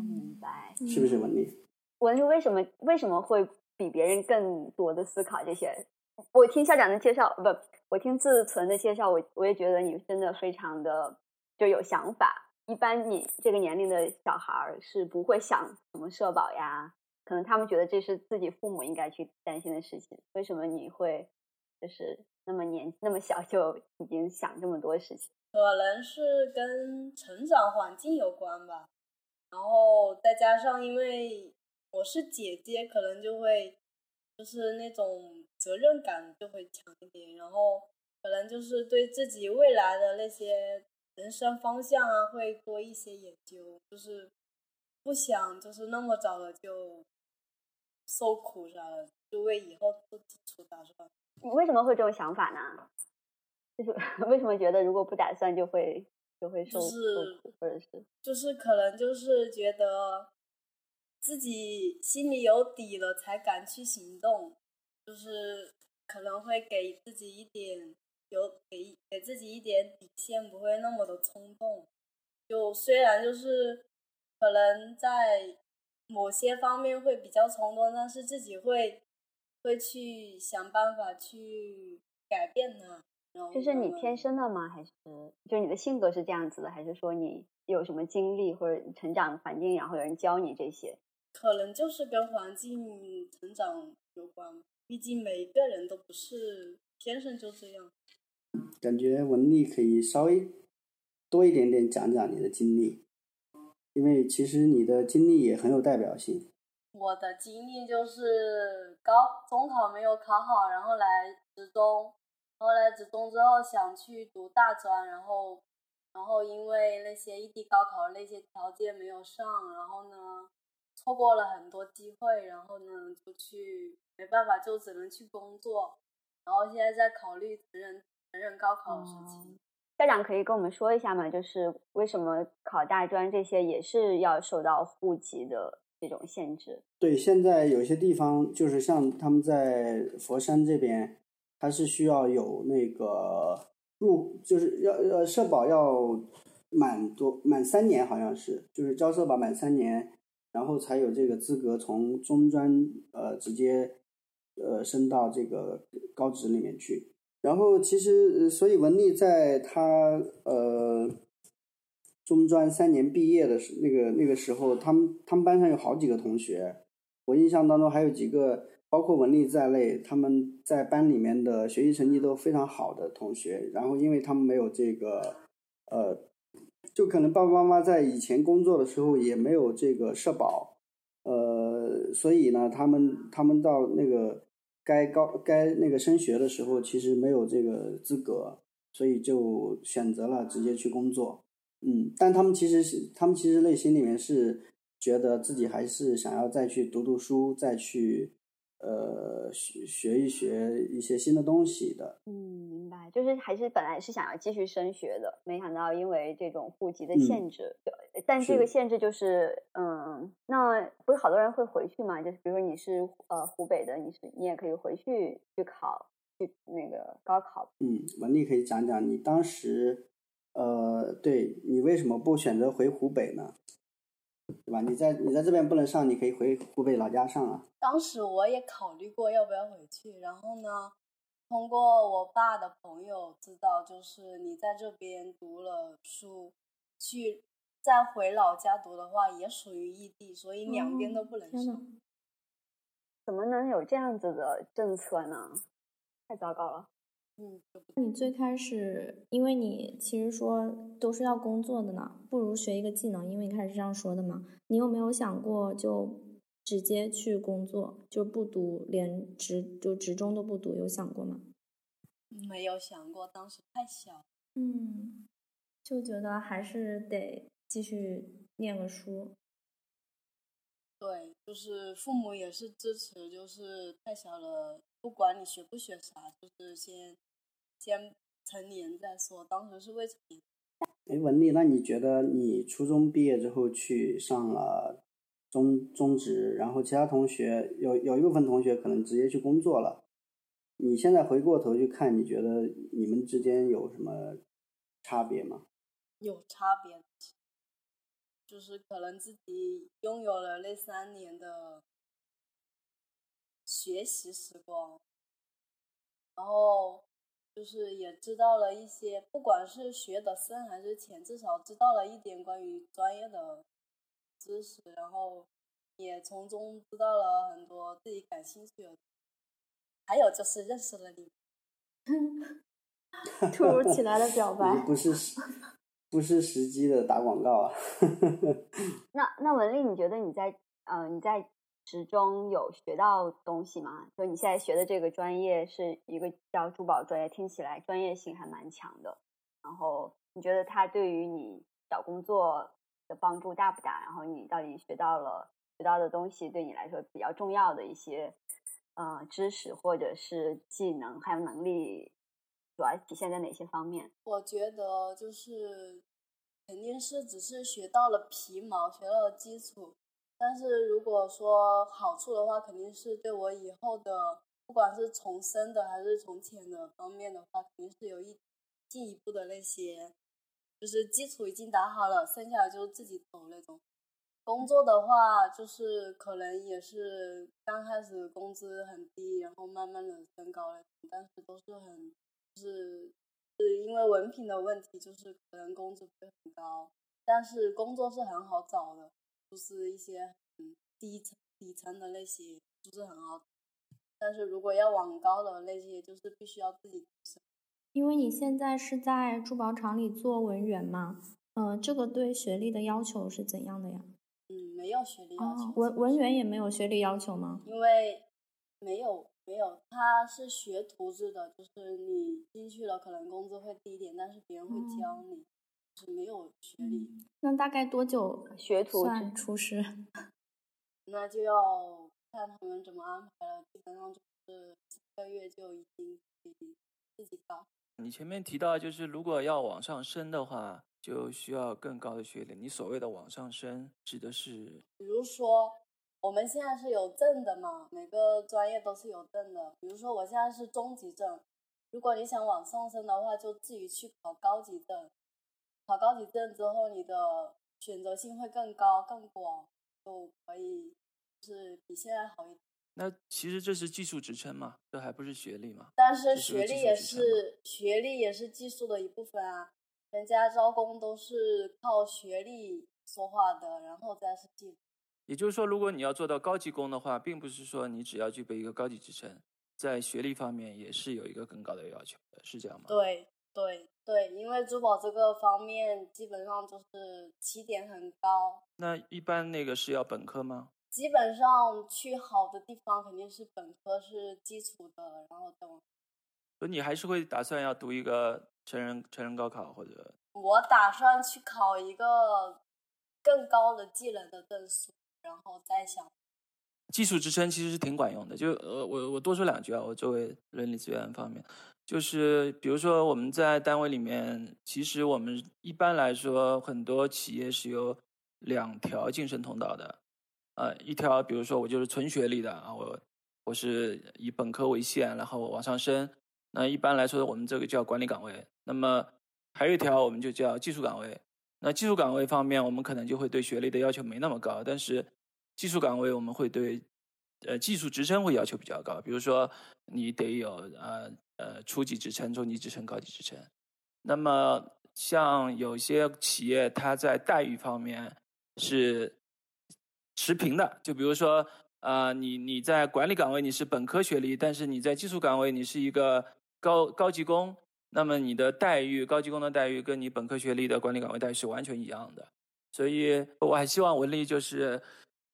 明白，是不是文丽？文丽为什么为什么会比别人更多的思考这些？我听校长的介绍，不，我听自存的介绍，我我也觉得你真的非常的就有想法。一般你这个年龄的小孩是不会想什么社保呀，可能他们觉得这是自己父母应该去担心的事情。为什么你会就是？那么年那么小就已经想这么多事情，可能是跟成长环境有关吧。然后再加上因为我是姐姐，可能就会就是那种责任感就会强一点。然后可能就是对自己未来的那些人生方向啊，会多一些研究，就是不想就是那么早的就受苦啥的，就为以后做基础打算。你为什么会这种想法呢？就是 为什么觉得如果不打算就会就会受受苦，或者是就是可能就是觉得自己心里有底了才敢去行动，就是可能会给自己一点有给给自己一点底线，不会那么的冲动。就虽然就是可能在某些方面会比较冲动，但是自己会。会去想办法去改变呢？就是你天生的吗？还是就是你的性格是这样子的？还是说你有什么经历或者成长环境，然后有人教你这些？可能就是跟环境成长有关。毕竟每一个人都不是天生就这样。感觉文丽可以稍微多一点点讲讲你的经历，因为其实你的经历也很有代表性。我的经历就是高中考没有考好，然后来职中，然后来职中之后想去读大专，然后，然后因为那些异地高考那些条件没有上，然后呢，错过了很多机会，然后呢就去没办法就只能去工作，然后现在在考虑成人成人高考的事情。校长可以跟我们说一下吗？就是为什么考大专这些也是要受到户籍的？这种限制，对，现在有些地方就是像他们在佛山这边，它是需要有那个入，就是要呃社保要满多满三年，好像是，就是交社保满三年，然后才有这个资格从中专呃直接呃升到这个高职里面去。然后其实，所以文丽在他呃中专三年毕业的时那个那个时候，他们他们班上有好几个同学，我印象当中还有几个。包括文丽在内，他们在班里面的学习成绩都非常好的同学。然后，因为他们没有这个，呃，就可能爸爸妈妈在以前工作的时候也没有这个社保，呃，所以呢，他们他们到那个该高该那个升学的时候，其实没有这个资格，所以就选择了直接去工作。嗯，但他们其实是，他们其实内心里面是觉得自己还是想要再去读读书，再去。呃，学学一学一些新的东西的。嗯，明白，就是还是本来是想要继续升学的，没想到因为这种户籍的限制，但这个限制就是，嗯，那不是好多人会回去嘛？就是比如说你是呃湖北的，你是你也可以回去去考去那个高考。嗯，文丽可以讲讲你当时，呃，对你为什么不选择回湖北呢？对吧？你在你在这边不能上，你可以回湖北老家上啊。当时我也考虑过要不要回去，然后呢，通过我爸的朋友知道，就是你在这边读了书，去再回老家读的话，也属于异地，所以两边都不能上。怎么能有这样子的政策呢？太糟糕了。嗯，你最开始，因为你其实说都是要工作的呢，不如学一个技能，因为你开始是这样说的嘛。你有没有想过就直接去工作，就不读，连职就职中都不读，有想过吗？没有想过，当时太小。嗯，就觉得还是得继续念个书。对，就是父母也是支持，就是太小了，不管你学不学啥，就是先。先成年再说，当时是未成年。哎，文丽，那你觉得你初中毕业之后去上了中中职，然后其他同学有有一部分同学可能直接去工作了，你现在回过头去看，你觉得你们之间有什么差别吗？有差别，就是可能自己拥有了那三年的学习时光，然后。就是也知道了一些，不管是学的深还是浅，至少知道了一点关于专业的知识，然后也从中知道了很多自己感兴趣的。还有就是认识了你，突如其来的表白，不是不是时机的打广告啊。那那文丽，你觉得你在呃你在？职中有学到东西吗？就你现在学的这个专业是一个叫珠宝专业，听起来专业性还蛮强的。然后你觉得它对于你找工作的帮助大不大？然后你到底学到了学到的东西，对你来说比较重要的一些呃知识或者是技能还有能力，主要体现在哪些方面？我觉得就是肯定是只是学到了皮毛，学到了基础。但是如果说好处的话，肯定是对我以后的，不管是从深的还是从浅的方面的话，肯定是有一进一步的那些，就是基础已经打好了，剩下的就是自己走那种。工作的话，就是可能也是刚开始工资很低，然后慢慢的升高了，但是都是很，就是是因为文凭的问题，就是可能工资不会很高，但是工作是很好找的。就是一些嗯低层底层的那些不是很好，但是如果要往高的那些，就是必须要自己。因为你现在是在珠宝厂里做文员嘛，嗯，这个对学历的要求是怎样的呀？嗯，没有学历要求。文文员也没有学历要求吗？因为没有没有，他是学徒制的，就是你进去了可能工资会低一点，但是别人会教你。是没有学历，那大概多久学徒算出师？那就要看他们怎么安排了。基本上就是几个月就已经可以自己搞。你前面提到，就是如果要往上升的话，就需要更高的学历。你所谓的往上升，指的是？比如说，我们现在是有证的嘛，每个专业都是有证的。比如说，我现在是中级证，如果你想往上升的话，就自己去考高级证。考高级证之后，你的选择性会更高、更广，就可以是比现在好一点。那其实这是技术职称嘛，这还不是学历嘛？但是学历也是学历也是技术的一部分啊，人家招工都是靠学历说话的，然后再是技术。也就是说，如果你要做到高级工的话，并不是说你只要具备一个高级职称，在学历方面也是有一个更高的要求的，是这样吗？对对对，因为珠宝这个方面基本上就是起点很高，那一般那个是要本科吗？基本上去好的地方肯定是本科是基础的，然后再往。所以你还是会打算要读一个成人成人高考或者我打算去考一个更高的技能的证书，然后再想。技术职称其实是挺管用的。就呃，我我多说两句啊，我作为人力资源方面，就是比如说我们在单位里面，其实我们一般来说很多企业是有两条晋升通道的，呃，一条比如说我就是纯学历的啊，我我是以本科为限，然后往上升。那一般来说，我们这个叫管理岗位。那么还有一条，我们就叫技术岗位。那技术岗位方面，我们可能就会对学历的要求没那么高，但是技术岗位我们会对呃技术职称会要求比较高，比如说你得有呃呃初级职称、中级职称、高级职称。那么像有些企业，它在待遇方面是持平的，就比如说呃你你在管理岗位你是本科学历，但是你在技术岗位你是一个高高级工。那么你的待遇，高级工的待遇跟你本科学历的管理岗位待遇是完全一样的，所以我还希望文丽就是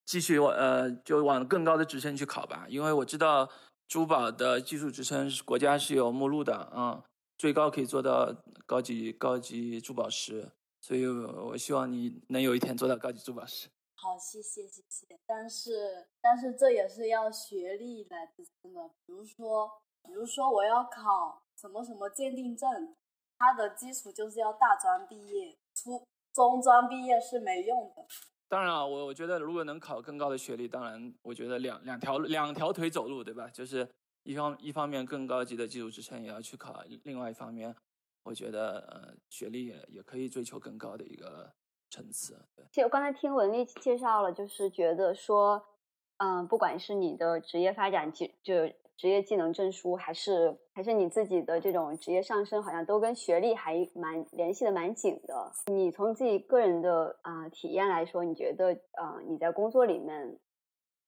继续往呃就往更高的职称去考吧，因为我知道珠宝的技术职称是国家是有目录的啊、最高可以做到高级高级珠宝师，所以我希望你能有一天做到高级珠宝师。好，谢谢谢谢。但是但是这也是要学历来支撑的，比如说比如说我要考什么什么鉴定证，它的基础就是要大专毕业，初中专毕业是没用的。当然啊，我我觉得如果能考更高的学历，当然我觉得两两条两条腿走路，对吧？就是一方一方面更高级的技术职称也要去考，另外一方面，我觉得呃学历也也可以追求更高的一个层次。对，其实我刚才听文丽介绍了，就是觉得说，嗯、不管是你的职业发展就，就职业技能证书，还是还是你自己的这种职业上升，好像都跟学历还蛮联系的蛮紧的。你从自己个人的啊、体验来说，你觉得呃你在工作里面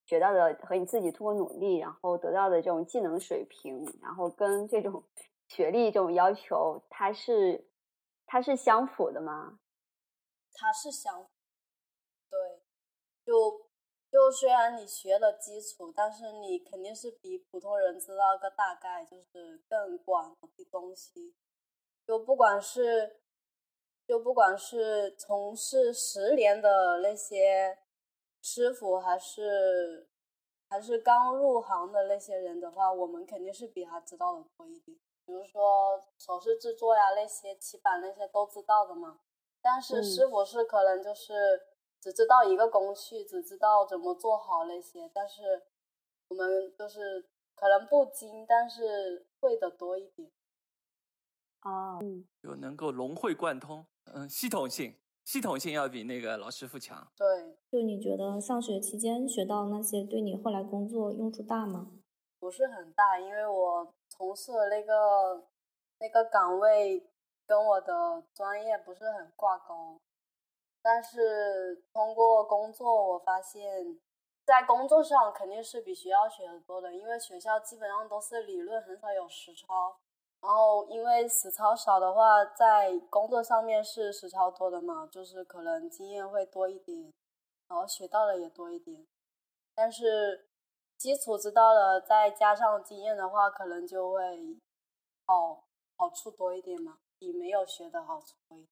学到的和你自己通过努力然后得到的这种技能水平，然后跟这种学历这种要求，它是它是相符的吗？它是相，对，就就虽然你学了基础，但是你肯定是比普通人知道个大概，就是更广的东西。就不管是就不管是从事十年的那些师傅，还是还是刚入行的那些人的话，我们肯定是比他知道的多一点。比如说首饰制作呀，那些起板那些都知道的嘛。但是嗯师傅是可能就是只知道一个工序，只知道怎么做好那些，但是我们就是可能不精，但是会的多一点。哦，就能够融会贯通，嗯，系统性系统性要比那个老师傅强。对，就你觉得上学期间学到那些对你后来工作用处大吗？不是很大，因为我从事的那个那个岗位跟我的专业不是很挂钩，但是通过工作，我发现，在工作上肯定是比学校学的多的，因为学校基本上都是理论，很少有实操。然后因为实操少的话，在工作上面是实操多的嘛，就是可能经验会多一点，然后学到的也多一点。但是基础知道了，再加上经验的话，可能就会好好处多一点嘛，比没有学的好处多一点。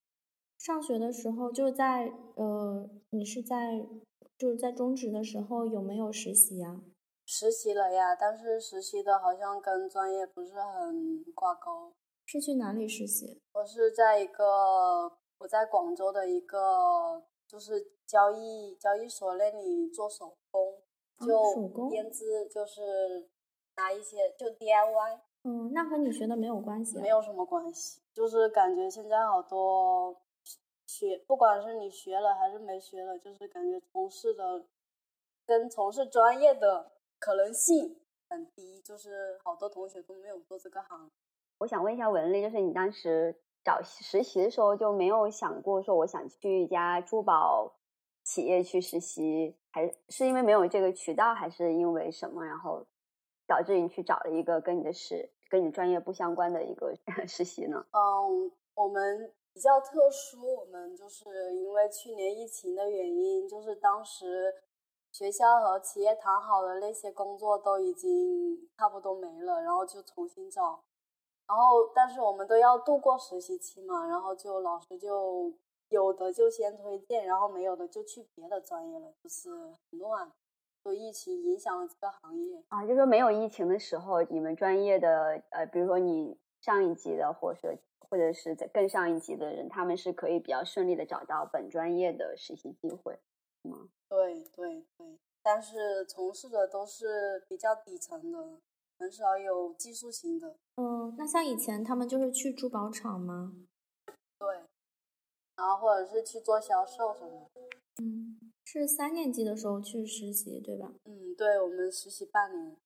上学的时候就在呃，你是在就是在中职的时候有没有实习呀、实习了呀，但是实习的好像跟专业不是很挂钩。是去哪里实习？我是在一个我在广州的一个就是交易交易所那里做手工，哦就手工编织，就是拿一些就 DIY，嗯，那和你学的没有关系、啊。没有什么关系。就是感觉现在好多学，不管是你学了还是没学了，就是感觉从事的跟从事专业的可能性很低，就是好多同学都没有做这个行。我想问一下文丽，就是你当时找实习的时候就没有想过说我想去一家珠宝企业去实习，还是因为没有这个渠道，还是因为什么，然后导致你去找了一个跟你的实跟你专业不相关的一个 实习呢？嗯，我们比较特殊，我们就是因为去年疫情的原因，就是当时学校和企业谈好的那些工作都已经差不多没了，然后就重新找。然后，但是我们都要度过实习期嘛，然后就老师就有的就先推荐，然后没有的就去别的专业了，就是很乱，就疫情影响了这个行业啊。就说没有疫情的时候，你们专业的呃，比如说你上一级的，或者或者是在更上一级的人，他们是可以比较顺利的找到本专业的实习机会，吗？对对对，但是从事的都是比较底层的。很少有技术型的。嗯，那像以前他们就是去珠宝厂吗？对，然后或者是去做销售什么。嗯，是三年级的时候去实习，对吧？嗯，对，我们实习半年。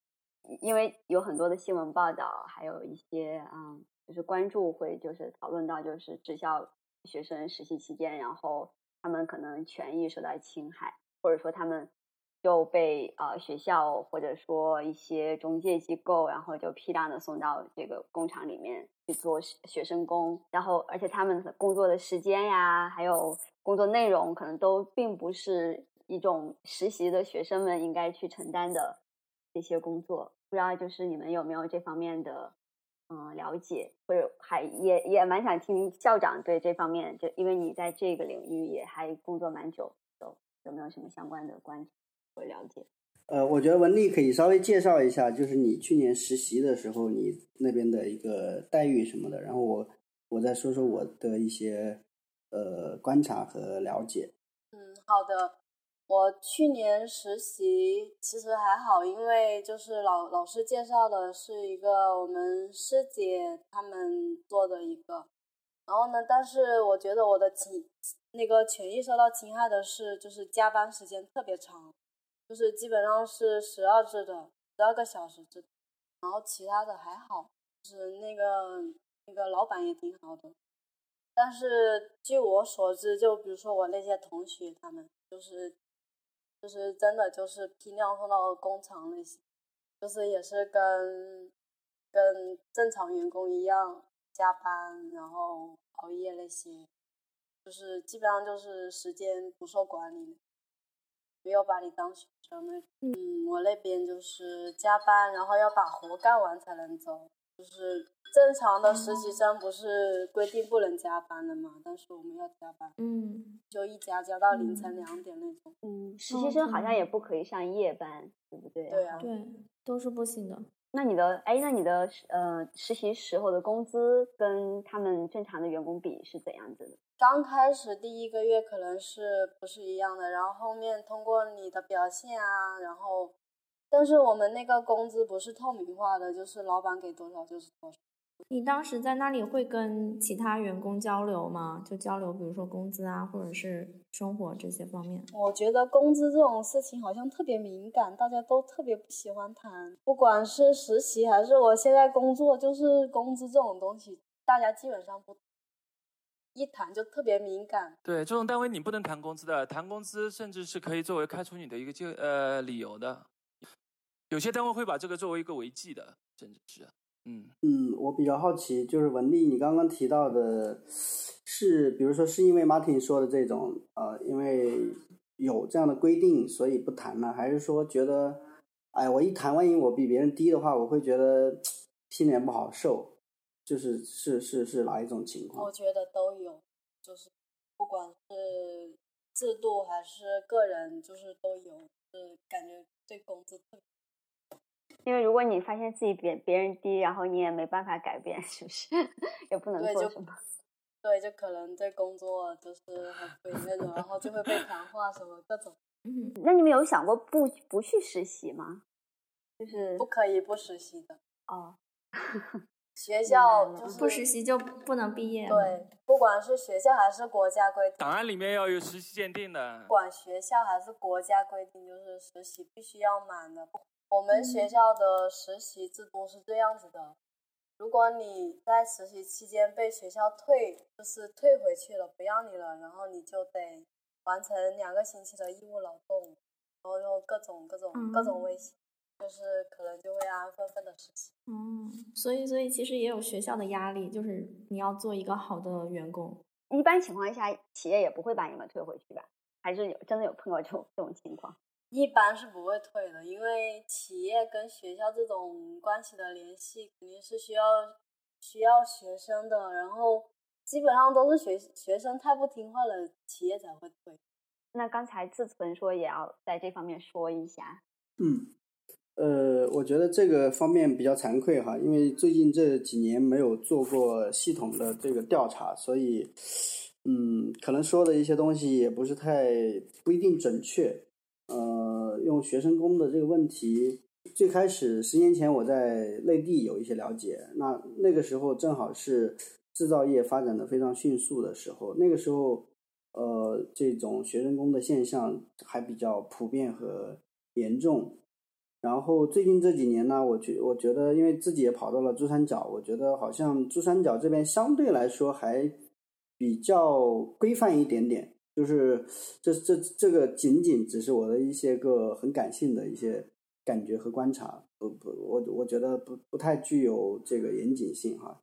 因为有很多的新闻报道，还有一些嗯，就是关注会就是讨论到，就是职校学生实习期间，然后他们可能权益受到侵害，或者说他们。就被呃学校或者说一些中介机构，然后就批量的送到这个工厂里面去做学生工，然后而且他们工作的时间呀，还有工作内容，可能都并不是一种实习的学生们应该去承担的这些工作。不知道就是你们有没有这方面的嗯了解，或者还也也蛮想听校长对这方面，就因为你在这个领域也还工作蛮久，有有没有什么相关的观？了解，呃，我觉得文丽可以稍微介绍一下，就是你去年实习的时候，你那边的一个待遇什么的，然后我我再说说我的一些呃观察和了解。嗯，好的，我去年实习其实还好，因为就是老老师介绍的是一个我们师姐他们做的一个，然后呢，但是我觉得我的侵那个权益受到侵害的是，就是加班时间特别长。就是基本上是十二制的，十二个小时制，然后其他的还好，就是那个那个老板也挺好的，但是据我所知，就比如说我那些同学，他们就是就是真的就是批量送到工厂那些，就是也是跟跟正常员工一样加班，然后熬夜那些，就是基本上就是时间不受管理。没有把你当学生那，嗯，我那边就是加班，然后要把活干完才能走。就是正常的实习生不是规定不能加班的嘛，但是我们要加班，嗯，就一加加到凌晨两点那种。嗯，实习生好像也不可以上夜班，对不对？对啊，对，都是不行的。那你的，哎，那你的呃实习时候的工资跟他们正常的员工比是怎样子的？刚开始第一个月可能是不是一样的，然后后面通过你的表现啊，然后，但是我们那个工资不是透明化的，就是老板给多少就是多少。你当时在那里会跟其他员工交流吗？就交流，比如说工资啊，或者是生活这些方面。我觉得工资这种事情好像特别敏感，大家都特别不喜欢谈。不管是实习还是我现在工作，就是工资这种东西，大家基本上不。一谈就特别敏感。对，这种单位你不能谈工资的，谈工资甚至是可以作为开除你的一个就呃理由的。有些单位会把这个作为一个违纪的，甚至是，嗯嗯，我比较好奇，就是文丽，你刚刚提到的是，比如说是因为 Martin 说的这种，呃，因为有这样的规定，所以不谈了，还是说觉得，哎，我一谈，万一我比别人低的话，我会觉得心里不好受。就是是是是哪一种情况？我觉得都有，就是不管是制度还是个人，就是都有，是感觉对工资特别。因为如果你发现自己比别人低，然后你也没办法改变，是不是？也不能做什么。对，就可能对工作就是很亏那种，然后就会被谈话什么各种。嗯，那你们有想过不不去实习吗？就是不可以不实习的哦。学校就是不实习就不能毕业。对，不管是学校还是国家规定，档案里面要有实习鉴定的。不管学校还是国家规定，就是实习必须要满的。我们学校的实习制度是这样子的：如果你在实习期间被学校退，就是退回去了，不要你了，然后你就得完成两个星期的义务劳动，然后又各种各种各种威胁，就是可能就会安安分分的实习。嗯，所以所以其实也有学校的压力，就是你要做一个好的员工。一般情况下，企业也不会把你们退回去吧？还是有真的有碰到这种这种情况？一般是不会退的，因为企业跟学校这种关系的联系肯定是需要需要学生的，然后基本上都是学学生太不听话了，企业才会退。那刚才自存说也要在这方面说一下。嗯，呃，我觉得这个方面比较惭愧哈，因为最近这几年没有做过系统的这个调查，所以嗯，可能说的一些东西也不是太不一定准确。用学生工的这个问题，最开始十年前我在内地有一些了解，那那个时候正好是制造业发展的非常迅速的时候，那个时候，呃，这种学生工的现象还比较普遍和严重。然后最近这几年呢，我觉我觉得，因为自己也跑到了珠三角，我觉得好像珠三角这边相对来说还比较规范一点点。就是这这这个仅仅只是我的一些个很感性的一些感觉和观察，不不，我我觉得不不太具有这个严谨性哈。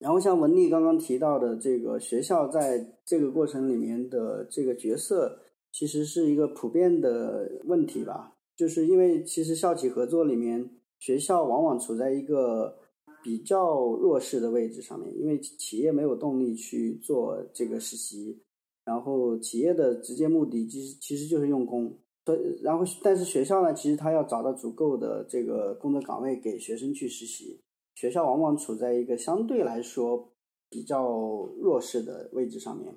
然后像文丽刚刚提到的，这个学校在这个过程里面的这个角色，其实是一个普遍的问题吧。就是因为其实校企合作里面，学校往往处在一个比较弱势的位置上面，因为企业没有动力去做这个实习。然后企业的直接目的其实其实就是用工，对，然后但是学校呢，其实他要找到足够的这个工作岗位给学生去实习，学校往往处在一个相对来说比较弱势的位置上面。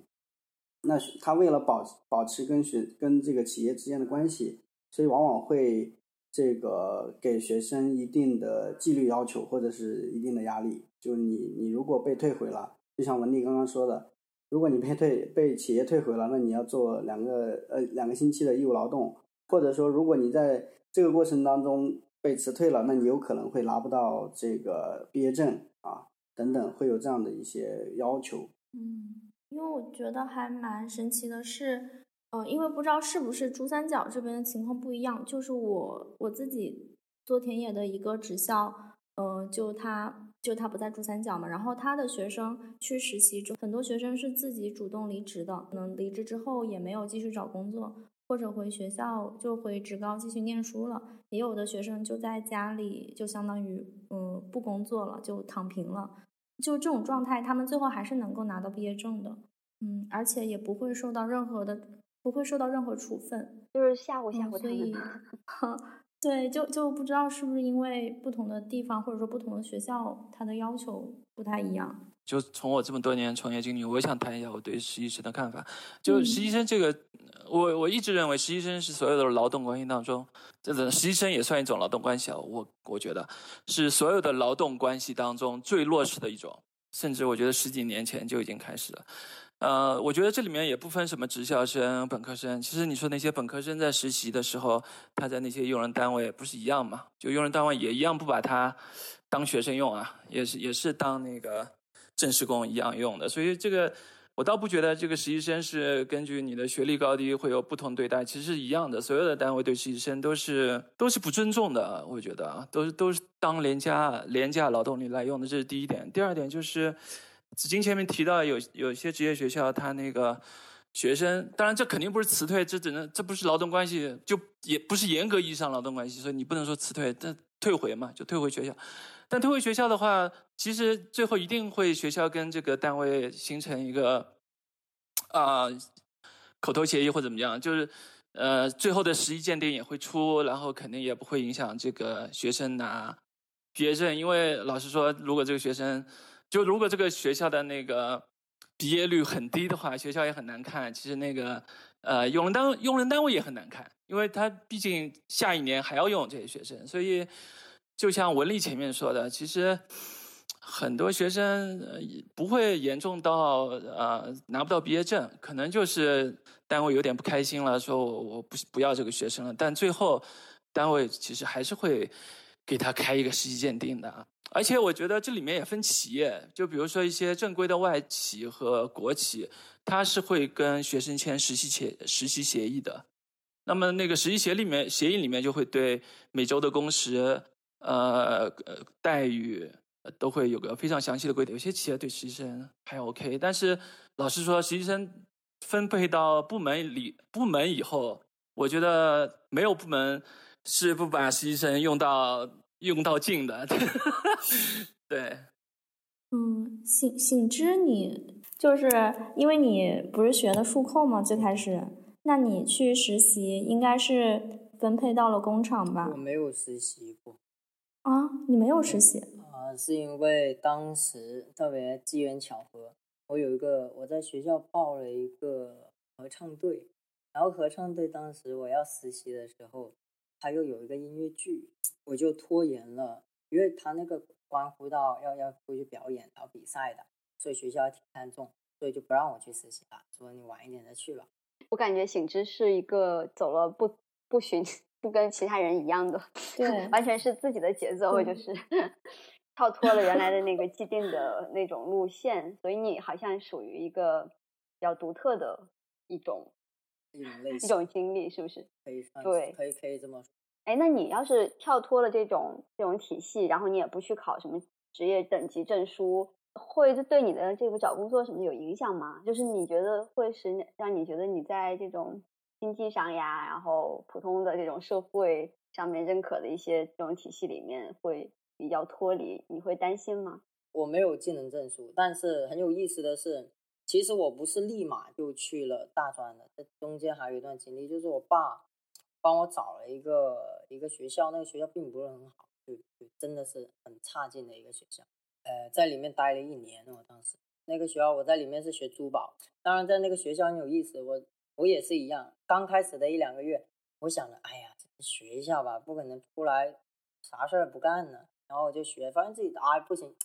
那他为了保保持跟学跟这个企业之间的关系，所以往往会这个给学生一定的纪律要求或者是一定的压力。就你你如果被退回了，就像文丽刚刚说的。如果你被退被企业退回了，那你要做两个呃两个星期的义务劳动，或者说如果你在这个过程当中被辞退了，那你有可能会拿不到这个毕业证啊等等，会有这样的一些要求。嗯，因为我觉得还蛮神奇的是，呃，因为不知道是不是珠三角这边的情况不一样，就是我我自己做田野的一个职校。呃，就他，就他不在珠三角嘛，然后他的学生去实习之后，很多学生是自己主动离职的，可能离职之后也没有继续找工作，或者回学校就回职高继续念书了，也有的学生就在家里就相当于嗯不工作了，就躺平了，就这种状态，他们最后还是能够拿到毕业证的，嗯，而且也不会受到任何的，不会受到任何处分，就是吓唬吓唬他们。对，就就不知道是不是因为不同的地方或者说不同的学校，它的要求不太一样。就从我这么多年从业经历，我想谈一下我对实习生的看法。就实习生这个，我我一直认为实习生是所有的劳动关系当中，这个实习生也算一种劳动关系啊。我我觉得是所有的劳动关系当中最弱势的一种，甚至我觉得十几年前就已经开始了。呃，我觉得这里面也不分什么职校生、本科生。其实你说那些本科生在实习的时候，他在那些用人单位不是一样嘛？就用人单位也一样不把他当学生用啊，也是也是当那个正式工一样用的。所以这个我倒不觉得这个实习生是根据你的学历高低会有不同对待，其实是一样的。所有的单位对实习生都是都是不尊重的，我觉得啊，都是都是当廉价廉价劳动力来用的，这是第一点。第二点就是。紫金前面提到有有些职业学校，他那个学生，当然这肯定不是辞退，这只能这不是劳动关系，就也不是严格意义上劳动关系，所以你不能说辞退，但退回嘛，就退回学校。但退回学校的话，其实最后一定会学校跟这个单位形成一个啊口头协议或怎么样，就是呃最后的实际鉴定也会出，然后肯定也不会影响这个学生拿毕业证，因为老实说，如果这个学生。就如果这个学校的那个毕业率很低的话，学校也很难看。其实那个呃，用人单用人单位也很难看，因为他毕竟下一年还要用这些学生。所以，就像文丽前面说的，其实很多学生不会严重到呃拿不到毕业证，可能就是单位有点不开心了，说我我不不要这个学生了。但最后单位其实还是会给他开一个实习鉴定的啊。而且我觉得这里面也分企业，就比如说一些正规的外企和国企，它是会跟学生签实习协实习协议的。那么那个实习协里面协议里面就会对每周的工时、呃呃待遇都会有个非常详细的规定。有些企业对实习生还 OK，但是老实说，实习生分配到部门里部门以后，我觉得没有部门是不把实习生用到用到尽的。对，嗯，醒醒之，你就是因为你不是学的数控吗？最开始。那你去实习应该是分配到了工厂吧？我没有实习过。啊，你没有实习？啊，是因为当时特别机缘巧合，我有一个我在学校报了一个合唱队，然后合唱队当时我要实习的时候，他又有一个音乐剧，我就拖延了，因为他那个关乎到要要出去表演然后比赛的，所以学校挺看重，所以就不让我去实习了，说你晚一点再去吧。我感觉醒之是一个走了不不循 不跟其他人一样的，对，完全是自己的节奏，就是 跳脱了原来的那个既定的那种路线，所以你好像属于一个比较独特的一种一种类一种经历，是不是？可以算对，可以可以这么说。哎，那你要是跳脱了这种这种体系，然后你也不去考什么职业等级证书。会对你的这个找工作什么有影响吗？就是你觉得会是让你觉得你在这种经济上呀，然后普通的这种社会上面认可的一些这种体系里面会比较脱离，你会担心吗？我没有技能证书，但是很有意思的是，其实我不是立马就去了大专的，这中间还有一段经历，就是我爸帮我找了一个一个学校，那个学校并不是很好，就就真的是很差劲的一个学校。呃，在里面待了一年，我当时那个学校，我在里面是学珠宝。当然，在那个学校很有意思，我我也是一样。刚开始的一两个月，我想着，哎呀，学一下吧，不可能出来啥事儿不干呢。然后我就学，发现自己哎不行，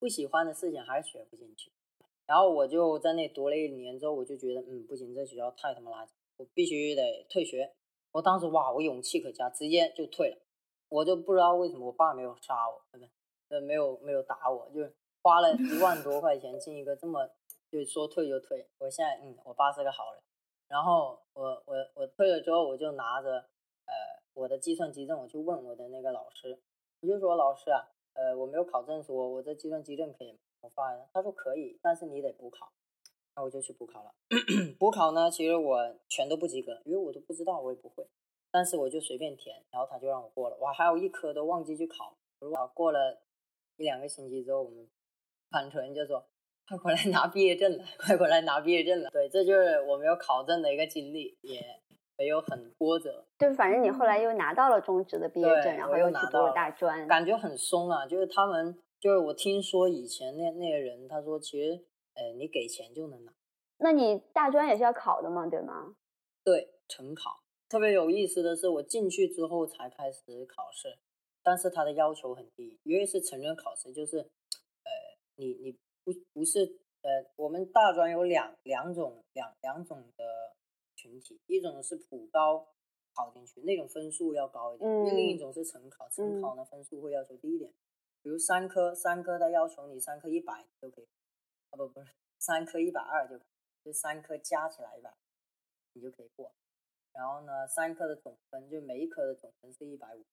不喜欢的事情还是学不进去。然后我就在那读了一年之后，我就觉得，嗯，不行，这学校太他妈垃圾，我必须得退学。我当时哇，我勇气可嘉，直接就退了。我就不知道为什么我爸没有杀我，对不对？呃，没有没有打我，就花了一万多块钱进一个这么，就说退就退。我现在，嗯，我爸是个好人。然后我我我退了之后，我就拿着呃我的计算机证，我去问我的那个老师，我就说老师啊，呃我没有考证书，我这计算机证可以吗？我发了，他说可以，但是你得补考。那我就去补考了。补考呢，其实我全都不及格，因为我都不知道，我也不会。但是我就随便填，然后他就让我过了。我还有一科都忘记去考，如果过了。一两个星期之后，我们班主任就说：“快过来拿毕业证了，快过来拿毕业证了。”对，这就是我没有考证的一个经历，也没有很波折。就反正你后来又拿到了中职的毕业证，然后又去读了大专，感觉很松啊。就是他们，就是我听说以前那那些人，他说其实，呃，你给钱就能拿。那你大专也是要考的嘛？对吗？对，成考。特别有意思的是，我进去之后才开始考试。但是他的要求很低，因为是成人考试，就是，呃，你你不不是呃，我们大专有两两种两两种的群体，一种是普高考进去，那种分数要高一点，嗯，另一种是成考，成考呢分数会要求低一点，比如三科三科它要求你三科一百就可以，啊不不是三科一百二就，就三科加起来一百，你就可以过，然后呢三科的总分就每一科的总分是一百五。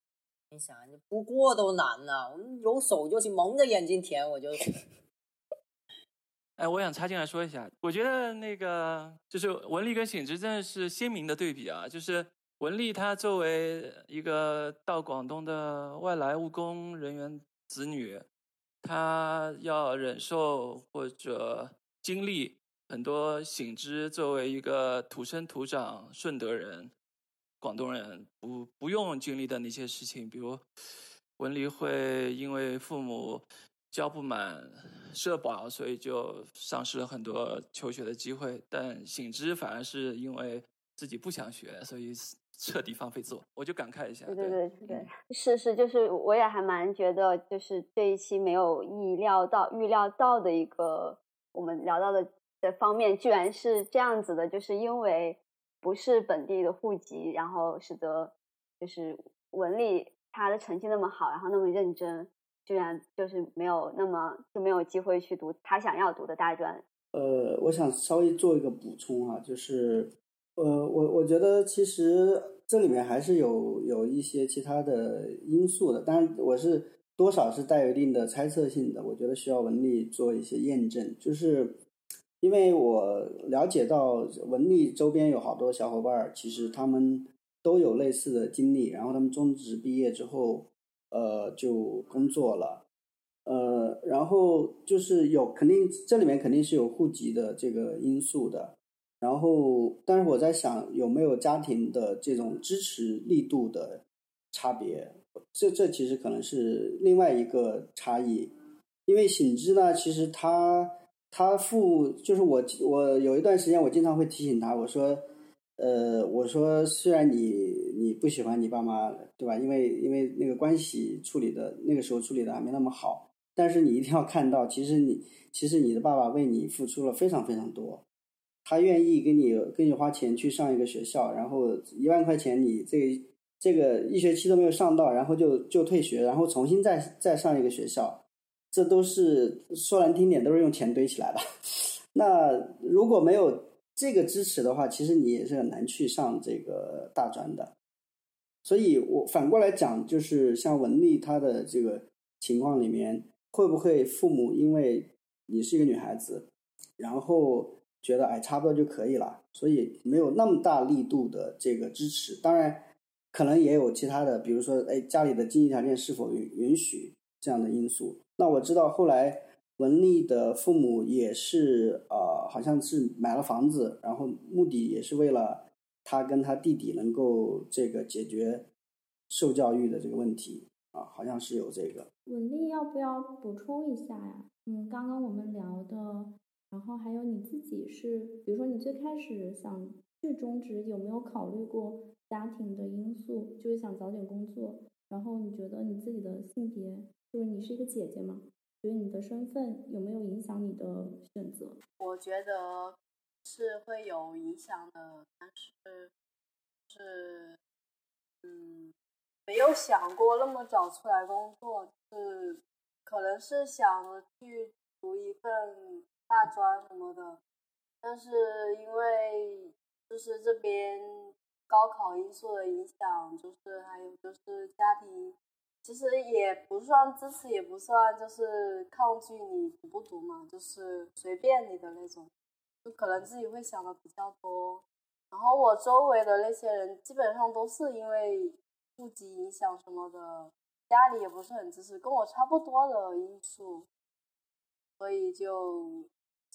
你想，你不过都难呐！我们有手就行，蒙着眼睛填，我就。哎，我想插进来说一下，我觉得那个就是文丽跟醒之真的是鲜明的对比啊！就是文丽她作为一个到广东的外来务工人员子女，他要忍受或者经历很多醒之作为一个土生土长顺德人。广东人不不用经历的那些事情，比如文丽会因为父母交不满社保，所以就丧失了很多求学的机会。但醒之反而是因为自己不想学，所以彻底放飞自我。我就感慨一下。对对对对，是是，就是我也还蛮觉得，就是这一期没有意料到、预料到的一个我们聊到的的方面，居然是这样子的，就是因为。不是本地的户籍，然后使得就是文理他的成绩那么好，然后那么认真，居然就是没有那么就没有机会去读他想要读的大专。呃，我想稍微做一个补充啊，就是呃，我我觉得其实这里面还是有有一些其他的因素的，当然我是多少是带有一定的猜测性的，我觉得需要文丽做一些验证，就是因为我了解到文丽周边有好多小伙伴，其实他们都有类似的经历，然后他们中职毕业之后，呃，就工作了。呃，然后就是有肯定这里面肯定是有户籍的这个因素的，然后但是我在想有没有家庭的这种支持力度的差别，这这其实可能是另外一个差异，因为醒之呢，其实他他父就是我我有一段时间我经常会提醒他，我说呃我说虽然你你不喜欢你爸妈对吧，因为因为那个关系处理的那个时候处理的还没那么好。但是你一定要看到，其实你其实你的爸爸为你付出了非常非常多，他愿意给你给你花钱去上一个学校，然后一万块钱你这这个一学期都没有上到，然后就就退学，然后重新再再上一个学校，这都是说难听点都是用钱堆起来的。那如果没有这个支持的话，其实你也是很难去上这个大专的。所以我反过来讲，就是像文丽她的这个情况里面。会不会父母因为你是一个女孩子，然后觉得哎差不多就可以了，所以没有那么大力度的这个支持？当然，可能也有其他的，比如说哎家里的经济条件是否允允许这样的因素。那我知道后来文丽的父母也是呃，好像是买了房子，然后目的也是为了他跟他弟弟能够这个解决受教育的这个问题。啊，好像是有这个。文丽要不要补充一下呀？嗯，刚刚我们聊的，然后还有你自己是，比如说你最开始想去中职，有没有考虑过家庭的因素？就是想早点工作，然后你觉得你自己的性别，就是你是一个姐姐嘛？觉得你的身份有没有影响你的选择？我觉得是会有影响的，但是是，嗯。没有想过那么早出来工作，是可能是想着去读一份大专什么的，但是因为就是这边高考因素的影响，就是还有就是家庭，其实也不算支持，也不算就是抗拒你读不读嘛，就是随便你的那种，就可能自己会想的比较多。然后我周围的那些人基本上都是因为。户籍影响什么的，家里也不是很支持，跟我差不多的因素，所以就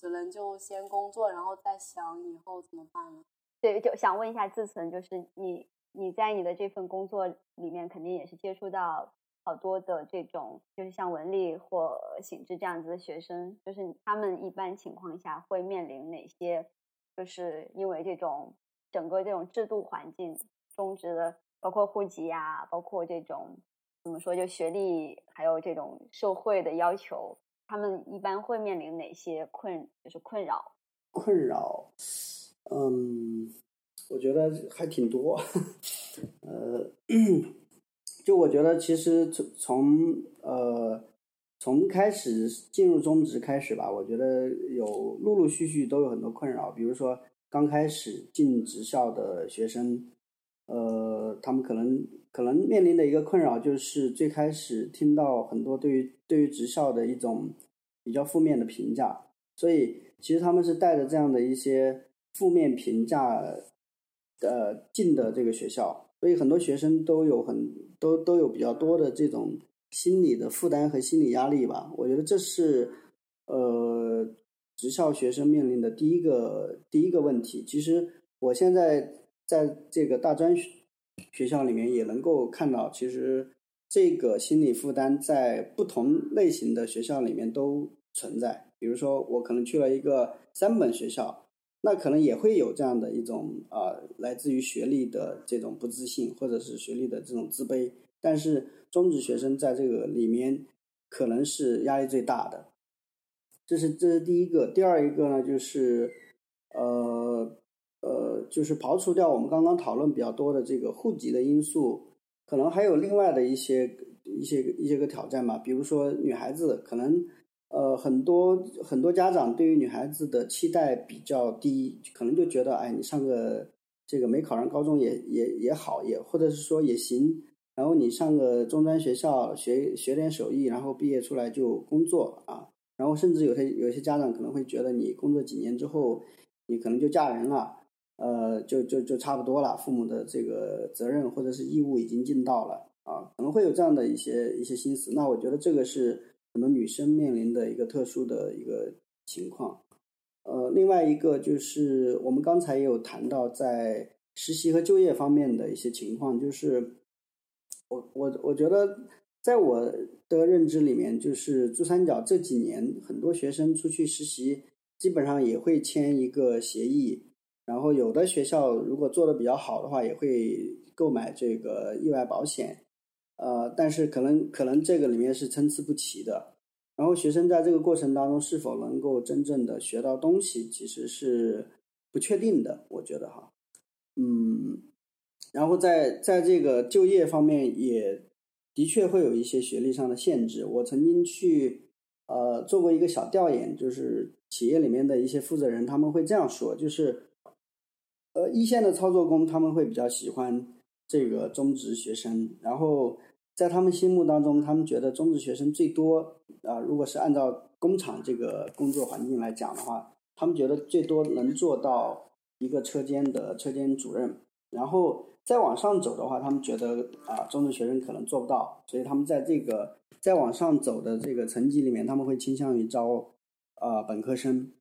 只能就先工作，然后再想以后怎么办了。对，就想问一下自存，就是你你在你的这份工作里面，肯定也是接触到好多的这种，就是像文丽或醒志这样子的学生，就是他们一般情况下会面临哪些？就是因为这种整个这种制度环境，中职的。包括户籍呀，包括这种怎么说，就学历，还有这种社会的要求，他们一般会面临哪些困，就是困扰？困扰，嗯，我觉得还挺多。呃，就我觉得其实从从呃从开始进入中职开始吧，我觉得有陆陆续续都有很多困扰，比如说刚开始进职校的学生。呃，他们可能可能面临的一个困扰就是最开始听到很多对于对于职校的一种比较负面的评价，所以其实他们是带着这样的一些负面评价呃进的这个学校，所以很多学生都有很都都有比较多的这种心理的负担和心理压力吧。我觉得这是呃职校学生面临的第一个第一个问题。其实我现在。在这个大专学校里面，也能够看到，其实这个心理负担在不同类型的学校里面都存在。比如说，我可能去了一个三本学校，那可能也会有这样的一种啊，来自于学历的这种不自信，或者是学历的这种自卑。但是中职学生在这个里面可能是压力最大的。这是这是第一个。第二一个呢，就是呃。呃，就是刨除掉我们刚刚讨论比较多的这个户籍的因素，可能还有另外的一些一些一些个挑战吧，比如说女孩子可能。呃，很多很多家长对于女孩子的期待比较低，可能就觉得，哎，你上个这个没考上高中也也也好，也或者是说也行，然后你上个中专学校学学点手艺，然后毕业出来就工作啊，然后甚至有些有些家长可能会觉得你工作几年之后，你可能就嫁人了，呃，就就就差不多了，父母的这个责任或者是义务已经尽到了啊，可能会有这样的一些一些心思。那我觉得这个是。很多女生面临的一个特殊的一个情况，呃，另外一个就是我们刚才也有谈到在实习和就业方面的一些情况，就是我我我觉得在我的认知里面，就是珠三角这几年很多学生出去实习，基本上也会签一个协议，然后有的学校如果做的比较好的话，也会购买这个意外保险。呃，但是可能可能这个里面是参差不齐的，然后学生在这个过程当中是否能够真正的学到东西，其实是不确定的，我觉得哈，嗯，然后在在这个就业方面也的确会有一些学历上的限制。我曾经去呃做过一个小调研，就是企业里面的一些负责人他们会这样说，就是呃一线的操作工他们会比较喜欢这个中职学生，然后。在他们心目当中，他们觉得中职学生最多啊，如果是按照工厂这个工作环境来讲的话，他们觉得最多能做到一个车间的车间主任。然后再往上走的话，他们觉得啊，中职学生可能做不到，所以他们在这个再往上走的这个层级里面，他们会倾向于招啊本科生。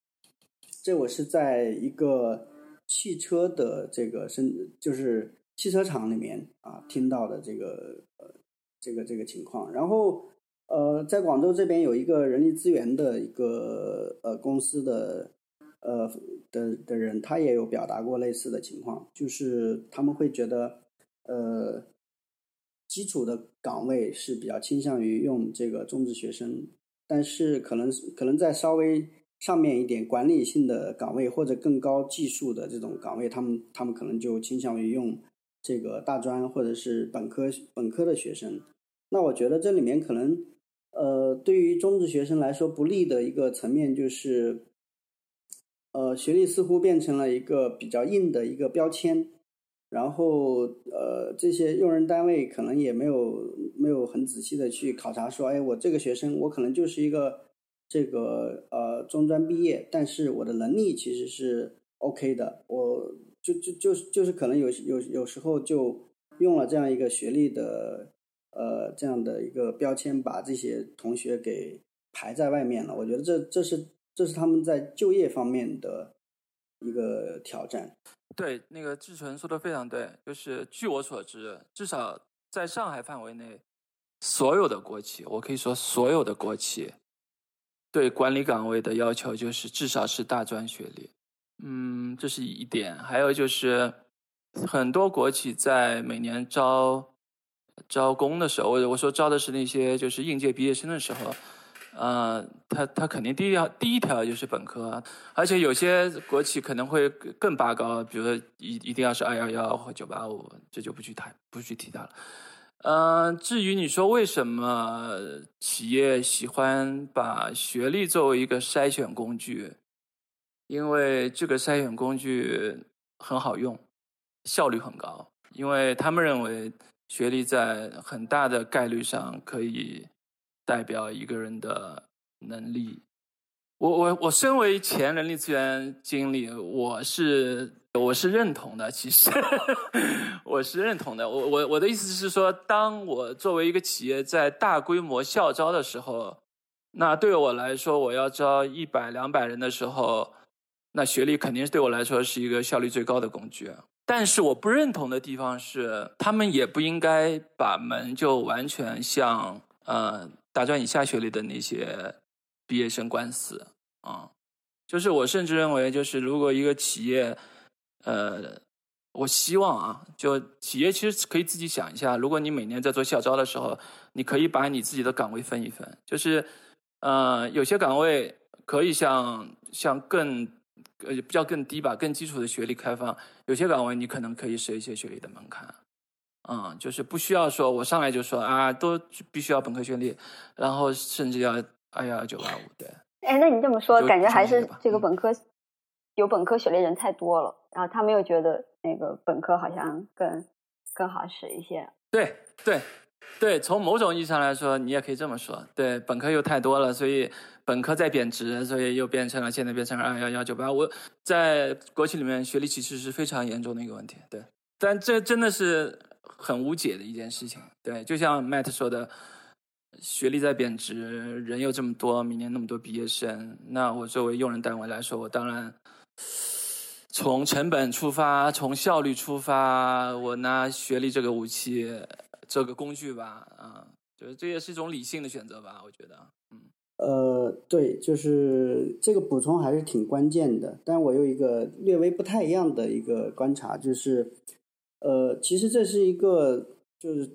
这我是在一个汽车的这个生，就是汽车厂里面啊听到的这个呃。这个这个情况，然后呃，在广州这边有一个人力资源的一个呃公司的呃的的人，他也有表达过类似的情况，就是他们会觉得呃基础的岗位是比较倾向于用这个中职学生，但是可能可能在稍微上面一点管理性的岗位或者更高技术的这种岗位，他们他们可能就倾向于用。这个大专或者是本科本科的学生，那我觉得这里面可能，呃，对于中职学生来说不利的一个层面就是，呃，学历似乎变成了一个比较硬的一个标签，然后呃，这些用人单位可能也没有没有很仔细的去考察说，哎，我这个学生我可能就是一个这个呃中专毕业，但是我的能力其实是 OK 的，我。就就就是就是可能有有有时候就用了这样一个学历的呃这样的一个标签，把这些同学给排在外面了。我觉得这这是这是他们在就业方面的一个挑战。对，那个志纯说的非常对，就是据我所知，至少在上海范围内，所有的国企，我可以说所有的国企，对管理岗位的要求就是至少是大专学历。嗯，这是一点。还有就是，很多国企在每年招招工的时候，我我说招的是那些就是应届毕业生的时候，呃，他他肯定第一条第一条就是本科，而且有些国企可能会更拔高，比如说一一定要是二幺幺或九八五，这就不去谈不去提它了。嗯，至于你说为什么企业喜欢把学历作为一个筛选工具？因为这个筛选工具很好用，效率很高。因为他们认为学历在很大的概率上可以代表一个人的能力。我我我身为前人力资源经理，我是我是认同的。其实 我是认同的。我我我的意思是说，当我作为一个企业在大规模校招的时候，那对我来说，我要招一百两百人的时候。那学历肯定是对我来说是一个效率最高的工具，但是我不认同的地方是，他们也不应该把门就完全向呃大专以下学历的那些毕业生关死啊。就是我甚至认为，就是如果一个企业，呃，我希望啊，就企业其实可以自己想一下，如果你每年在做校招的时候，你可以把你自己的岗位分一分，就是呃有些岗位可以像像更呃，比较更低吧，更基础的学历开放，有些岗位你可能可以设一些学历的门槛，嗯，就是不需要说我上来就说啊，都必须要本科学历，然后甚至要二幺幺九八五，对。哎，那你这么说，感觉还是这个嗯。本科有本科学历人太多了，然后他没有觉得那个本科好像更更好使一些。对对对，从某种意义上来说，你也可以这么说。对，本科又太多了，所以本科在贬值，所以又变成了现在变成了二幺幺九八。我在国企里面学历歧视是非常严重的一个问题。对，但这真的是很无解的一件事情。对，就像 Matt 说的。学历在贬值，人又这么多，明年那么多毕业生，那我作为用人单位来说，我当然从成本出发，从效率出发，我拿学历这个武器，这个工具吧，啊，就是这也是一种理性的选择吧，我觉得，嗯。呃，对，就是这个补充还是挺关键的。但我有一个略微不太一样的一个观察，就是，呃，其实这是一个就是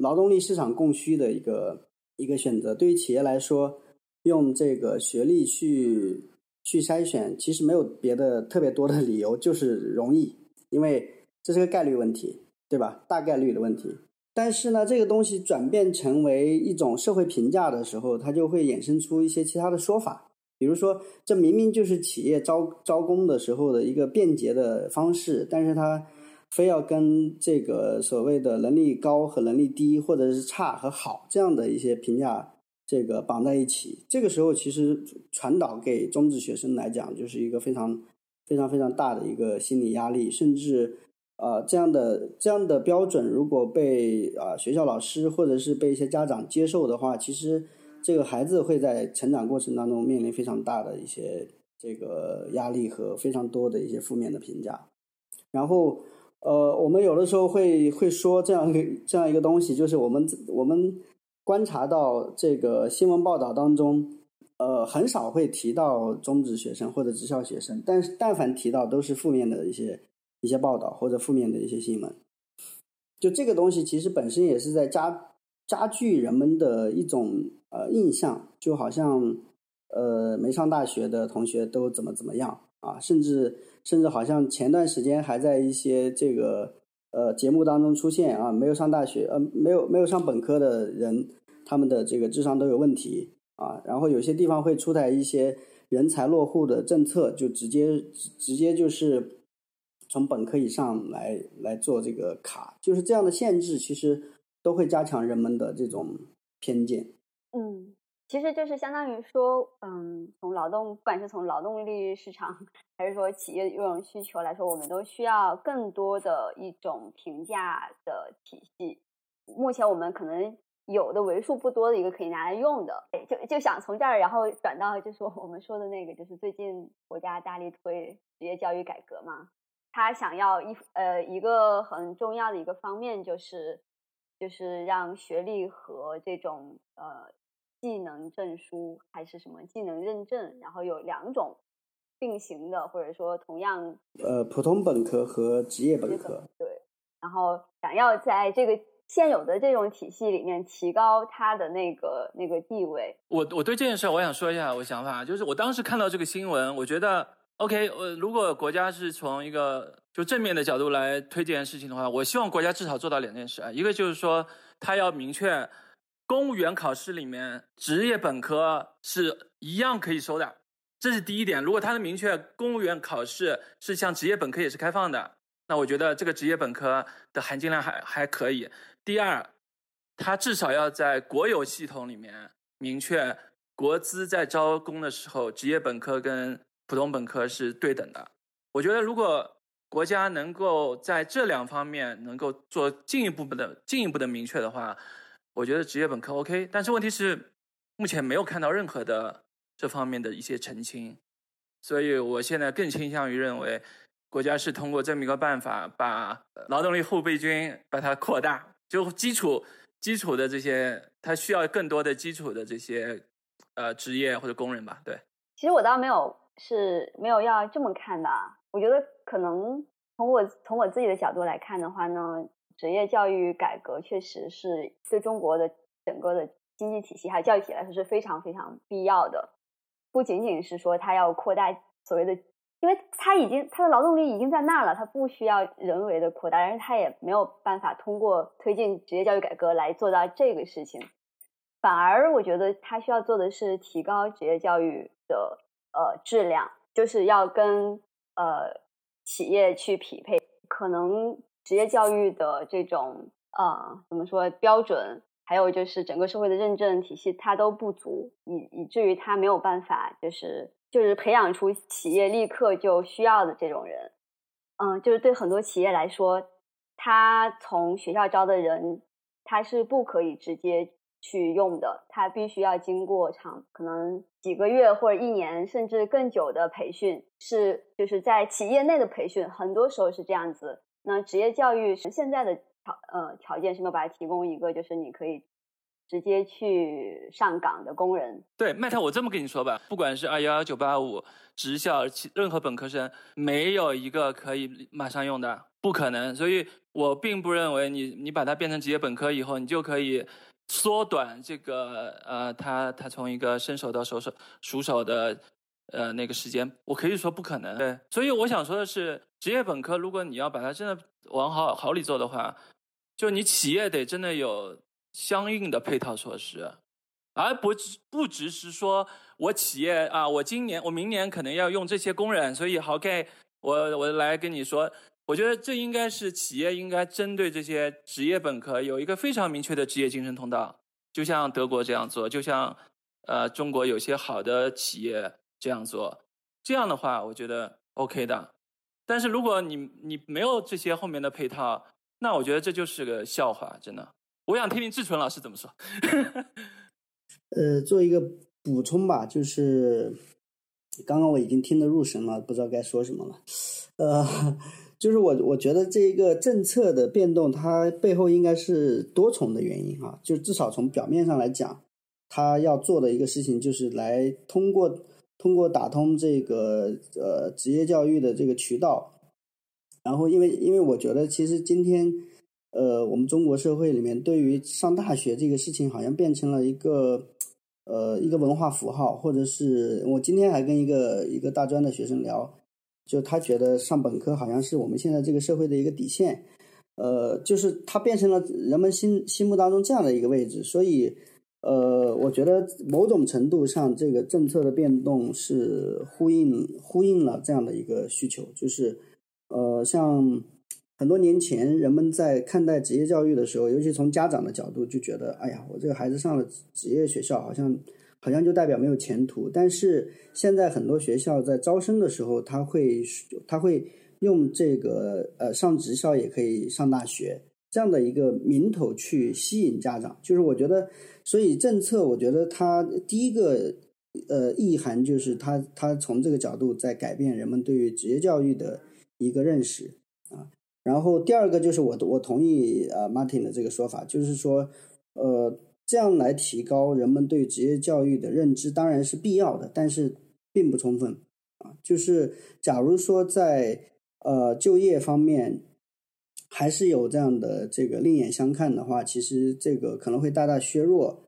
劳动力市场供需的一个一个选择。对于企业来说，用这个学历去去筛选，其实没有别的特别多的理由，就是容易，因为这是个概率问题，对吧？大概率的问题。但是呢，这个东西转变成为一种社会评价的时候，它就会衍生出一些其他的说法。比如说，这明明就是企业招招工的时候的一个便捷的方式，但是它非要跟这个所谓的能力高和能力低，或者是差和好这样的一些评价，这个绑在一起。这个时候，其实传导给中职学生来讲，就是一个非常非常非常大的一个心理压力，甚至。啊、呃，这样的这样的标准，如果被啊、学校老师或者是被一些家长接受的话，其实这个孩子会在成长过程当中面临非常大的一些这个压力和非常多的一些负面的评价。然后呃，我们有的时候会会说这样一个这样一个东西，就是我们我们观察到这个新闻报道当中，呃，很少会提到中职学生或者职校学生，但是但凡提到都是负面的一些。一些报道或者负面的一些新闻，就这个东西其实本身也是在加加剧人们的一种呃印象，就好像呃没上大学的同学都怎么怎么样啊，甚至甚至好像前段时间还在一些这个呃节目当中出现啊，没有上大学呃没有没有上本科的人，他们的这个智商都有问题啊，然后有些地方会出台一些人才落户的政策，就直接直接就是。从本科以上来来做这个卡，就是这样的限制，其实都会加强人们的这种偏见。嗯，其实就是相当于说，嗯，从劳动，不管是从劳动力市场，还是说企业用人需求来说，我们都需要更多的一种评价的体系。目前我们可能有的为数不多的一个可以拿来用的，就就想从这儿，然后转到就是我们说的那个，就是最近国家大力推职业教育改革嘛。他想要一呃一个很重要的一个方面就是，就是让学历和这种呃技能证书还是什么技能认证，然后有两种并行的，或者说同样呃普通本科和职业本科对，然后想要在这个现有的这种体系里面提高他的那个那个地位。我我对这件事我想说一下我想法，就是我当时看到这个新闻，我觉得。OK，呃，如果国家是从一个就正面的角度来推这件事情的话，我希望国家至少做到两件事啊，一个就是说，他要明确公务员考试里面职业本科是一样可以收的，这是第一点。如果他能明确公务员考试是像职业本科也是开放的，那我觉得这个职业本科的含金量还还可以。第二，他至少要在国有系统里面明确国资在招工的时候，职业本科跟普通本科是对等的，我觉得如果国家能够在这两方面能够做进一步的、进一步的明确的话，我觉得职业本科 OK。但是问题是，目前没有看到任何的这方面的一些澄清，所以我现在更倾向于认为，国家是通过这么一个办法，把劳动力后备军把它扩大，就基础基础的这些，它需要更多的基础的这些呃职业或者工人吧，对。其实我倒没有。是没有要这么看的。我觉得可能从我从我自己的角度来看的话呢，职业教育改革确实是对中国的整个的经济体系还有教育体系来说是非常非常必要的。不仅仅是说它要扩大所谓的因为他已经他的劳动力已经在那儿了，他不需要人为的扩大，但是他也没有办法通过推进职业教育改革来做到这个事情。反而我觉得他需要做的是提高职业教育的呃质量，就是要跟呃企业去匹配。可能职业教育的这种呃怎么说标准，还有就是整个社会的认证体系，它都不足，以以至于他没有办法就是就是培养出企业立刻就需要的这种人。嗯，就是对很多企业来说，他从学校招的人，他是不可以直接。去用的，他必须要经过长可能几个月或者一年甚至更久的培训，是就是在企业内的培训，很多时候是这样子。那职业教育是现在的条呃条件是没有办法提供一个就是你可以直接去上岗的工人。对，麦特，我这么跟你说吧，不管是二幺幺九八五职校，任何本科生没有一个可以马上用的，不可能。所以我并不认为你你把它变成职业本科以后，你就可以。缩短这个呃，他他从一个伸手到手手熟手的呃那个时间，我可以说不可能。对，所以我想说的是，职业本科如果你要把它真的往好好里做的话，就你企业得真的有相应的配套措施，而不不只是说我企业啊，我今年我明年可能要用这些工人，所以好，OK，我我来跟你说。我觉得这应该是企业应该针对这些职业本科有一个非常明确的职业晋升通道，就像德国这样做，就像呃中国有些好的企业这样做，这样的话我觉得 OK 的。但是如果你你没有这些后面的配套，那我觉得这就是个笑话，真的。我想听听志纯老师怎么说。呃，做一个补充吧，就是刚刚我已经听得入神了，不知道该说什么了，呃。就是我我觉得这一个政策的变动，它背后应该是多重的原因啊。就至少从表面上来讲，他要做的一个事情就是来通过通过打通这个呃职业教育的这个渠道。然后，因为因为我觉得其实今天呃我们中国社会里面对于上大学这个事情，好像变成了一个呃一个文化符号，或者是我今天还跟一个一个大专的学生聊。就他觉得上本科好像是我们现在这个社会的一个底线，呃，就是它变成了人们心心目当中这样的一个位置，所以，呃，我觉得某种程度上这个政策的变动是呼应呼应了这样的一个需求，就是，呃，像很多年前人们在看待职业教育的时候，尤其从家长的角度就觉得，哎呀，我这个孩子上了职业学校好像。好像就代表没有前途，但是现在很多学校在招生的时候，他会他会用这个呃上职校也可以上大学这样的一个名头去吸引家长。就是我觉得，所以政策我觉得它第一个呃意涵就是它它从这个角度在改变人们对于职业教育的一个认识啊。然后第二个就是我我同意呃 Martin 的这个说法，就是说呃。这样来提高人们对职业教育的认知，当然是必要的，但是并不充分啊。就是假如说在呃就业方面还是有这样的这个另眼相看的话，其实这个可能会大大削弱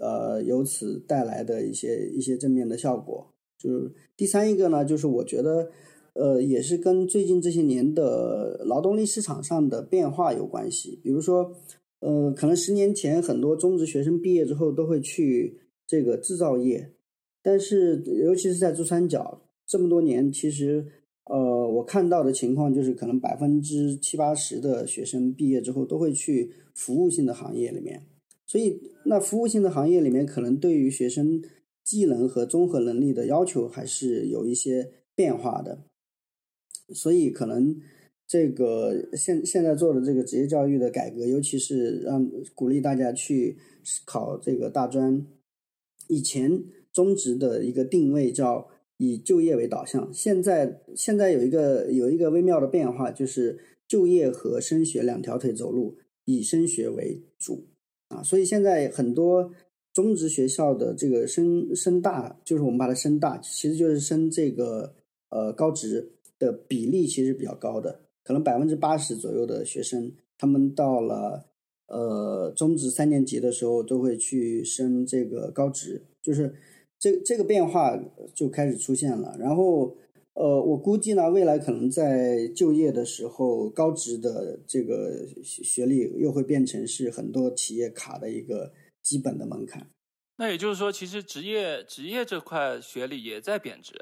呃由此带来的一些一些正面的效果。就是第三一个呢，就是我觉得呃也是跟最近这些年的劳动力市场上的变化有关系，比如说。呃，可能十年前很多中职学生毕业之后都会去这个制造业，但是尤其是在珠三角这么多年，其实呃，我看到的情况就是可能百分之七八十的学生毕业之后都会去服务性的行业里面，所以那服务性的行业里面可能对于学生技能和综合能力的要求还是有一些变化的，所以可能。这个现现在做的这个职业教育的改革，尤其是让鼓励大家去考这个大专。以前中职的一个定位叫以就业为导向，现在现在有一个有一个微妙的变化，就是就业和升学两条腿走路，以升学为主啊。所以现在很多中职学校的这个升升大，就是我们把它升大，其实就是升这个呃高职的比例其实比较高的。可能百分之八十左右的学生，他们到了呃中职三年级的时候，都会去升这个高职，就是这这个变化就开始出现了。然后呃，我估计呢，未来可能在就业的时候，高职的这个学历又会变成是很多企业卡的一个基本的门槛。那也就是说，其实职业职业这块学历也在贬值，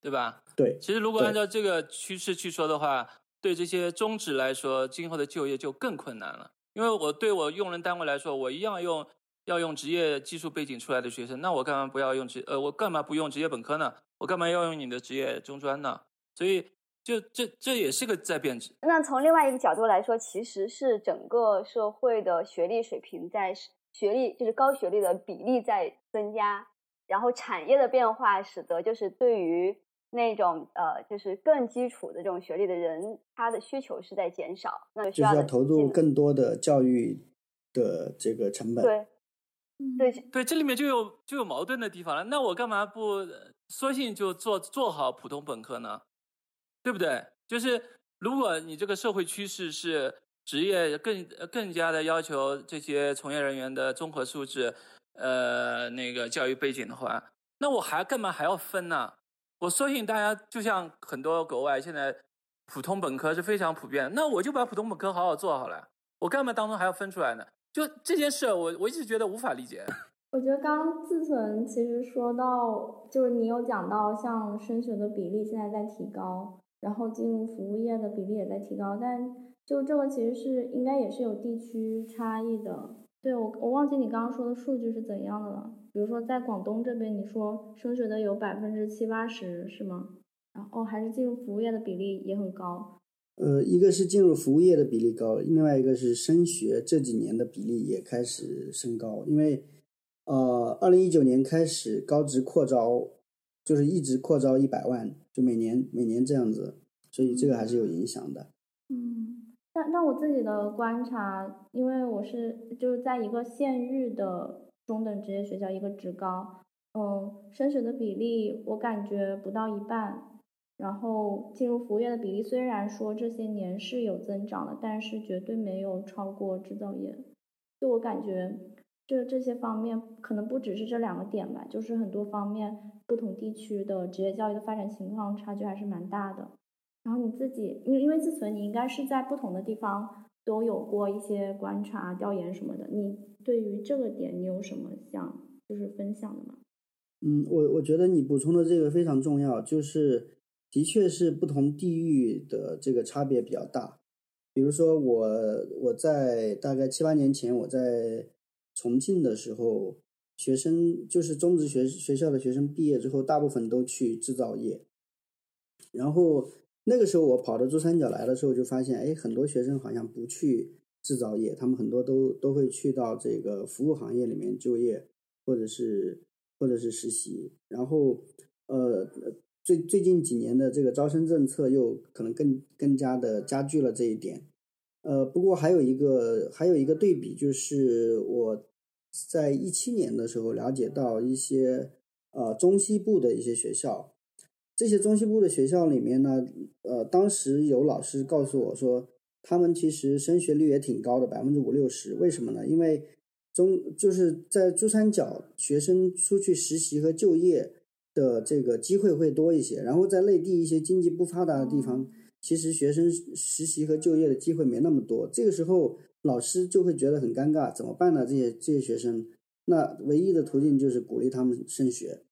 对吧？对。其实如果按照这个趋势去说的话，对这些中职来说，今后的就业就更困难了。因为我对我用人单位来说，我一样用要用职业技术背景出来的学生，那我干嘛不要用职呃，我干嘛不用职业本科呢？我干嘛要用你的职业中专呢？所以，就这这也是个在变质。那从另外一个角度来说，其实是整个社会的学历水平在。学历就是高学历的比例在增加，然后产业的变化使得就是对于那种呃就是更基础的这种学历的人，他的需求是在减少，那就需要投入更多的教育的这个成本。对，对对，这里面就有就有矛盾的地方了。那我干嘛不索性就做做好普通本科呢？对不对？就是如果你这个社会趋势是。职业更更加的要求这些从业人员的综合素质，呃，那个教育背景的话，那我还干嘛还要分呢？我相信大家就像很多国外现在普通本科是非常普遍，那我就把普通本科好好做好了，我干嘛当中还要分出来呢？就这件事，我我一直觉得无法理解。我觉得刚刚自存其实说到，就是你有讲到像升学的比例现在在提高，然后进入服务业的比例也在提高，但。就这个其实是应该也是有地区差异的，对我我忘记你刚刚说的数据是怎样的了。比如说在广东这边，你说升学的有百分之七八十是吗？然后还是进入服务业的比例也很高。呃，一个是进入服务业的比例高，另外一个是升学这几年的比例也开始升高。因为呃，二零一九年开始高职扩招，就是一直扩招一百万，就每年每年这样子，所以这个还是有影响的。嗯。那那我自己的观察，因为我是就是在一个县域的中等职业学校，一个职高，嗯，升学的比例我感觉不到一半，然后进入服务业的比例虽然说这些年是有增长的，但是绝对没有超过制造业。就我感觉，这这些方面可能不只是这两个点吧，就是很多方面不同地区的职业教育的发展情况差距还是蛮大的。然后你自己，因为因为自存，你应该是在不同的地方都有过一些观察、调研什么的。你对于这个点，你有什么想就是分享的吗？嗯，我我觉得你补充的这个非常重要，就是的确是不同地域的这个差别比较大。比如说我我在大概七八年前我在重庆的时候，学生就是中职学学校的学生毕业之后，大部分都去制造业，然后。那个时候我跑到珠三角来的时候，就发现，哎，很多学生好像不去制造业，他们很多都都会去到这个服务行业里面就业，或者是或者是实习。然后，呃，最最近几年的这个招生政策又可能更更加的加剧了这一点。呃，不过还有一个还有一个对比，就是我在一七年的时候了解到一些呃中西部的一些学校。这些中西部的学校里面呢，呃，当时有老师告诉我说，他们其实升学率也挺高的，百分之五六十。为什么呢？因为中就是在珠三角，学生出去实习和就业的这个机会会多一些。然后在内地一些经济不发达的地方，其实学生实习和就业的机会没那么多。这个时候，老师就会觉得很尴尬，怎么办呢？这些这些学生，那唯一的途径就是鼓励他们升学。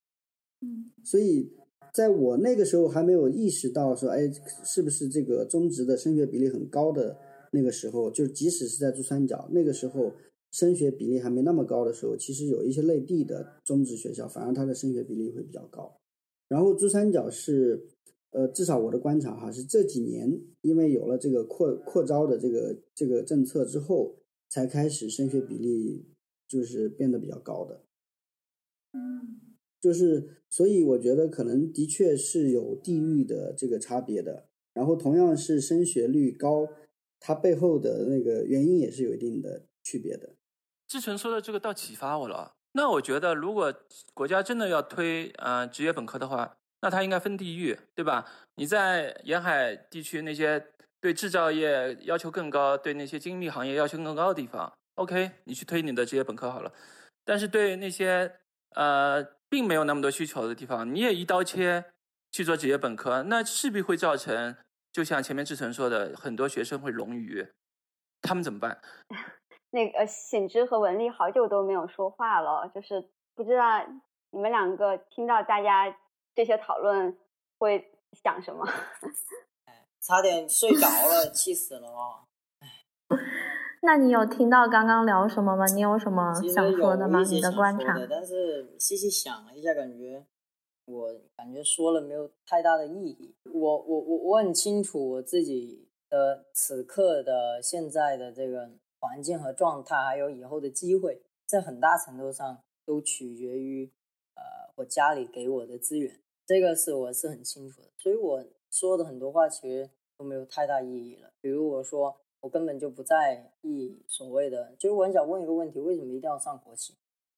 嗯，所以。在我那个时候还没有意识到说，哎，是不是这个中职的升学比例很高的那个时候，就即使是在珠三角那个时候升学比例还没那么高的时候，其实有一些内地的中职学校反而它的升学比例会比较高。然后珠三角是，呃，至少我的观察哈，是这几年因为有了这个扩扩招的这个这个政策之后，才开始升学比例就是变得比较高的。嗯。就是，所以我觉得可能的确是有地域的这个差别的。然后同样是升学率高，它背后的那个原因也是有一定的区别的。志成说的这个倒启发我了。那我觉得，如果国家真的要推呃职业本科的话，那它应该分地域，对吧？你在沿海地区那些对制造业要求更高、对那些精密行业要求更高的地方，OK，你去推你的职业本科好了。但是对那些呃。并没有那么多需求的地方，你也一刀切，去做职业本科，那势必会造成，就像前面志成说的，很多学生会冗余，他们怎么办？那个醒之和文丽好久都没有说话了，就是不知道你们两个听到大家这些讨论会想什么？差点睡着了，气死了哦！那你有听到刚刚聊什么吗？你有什么想说的吗？你的观察？但是细细想了一下，感觉我感觉说了没有太大的意义。我我我我很清楚我自己的此刻的现在的这个环境和状态，还有以后的机会，在很大程度上都取决于呃我家里给我的资源。这个是我是很清楚的，所以我说的很多话其实都没有太大意义了。比如我说。我根本就不在意所谓的，就是我很想问一个问题：为什么一定要上国企？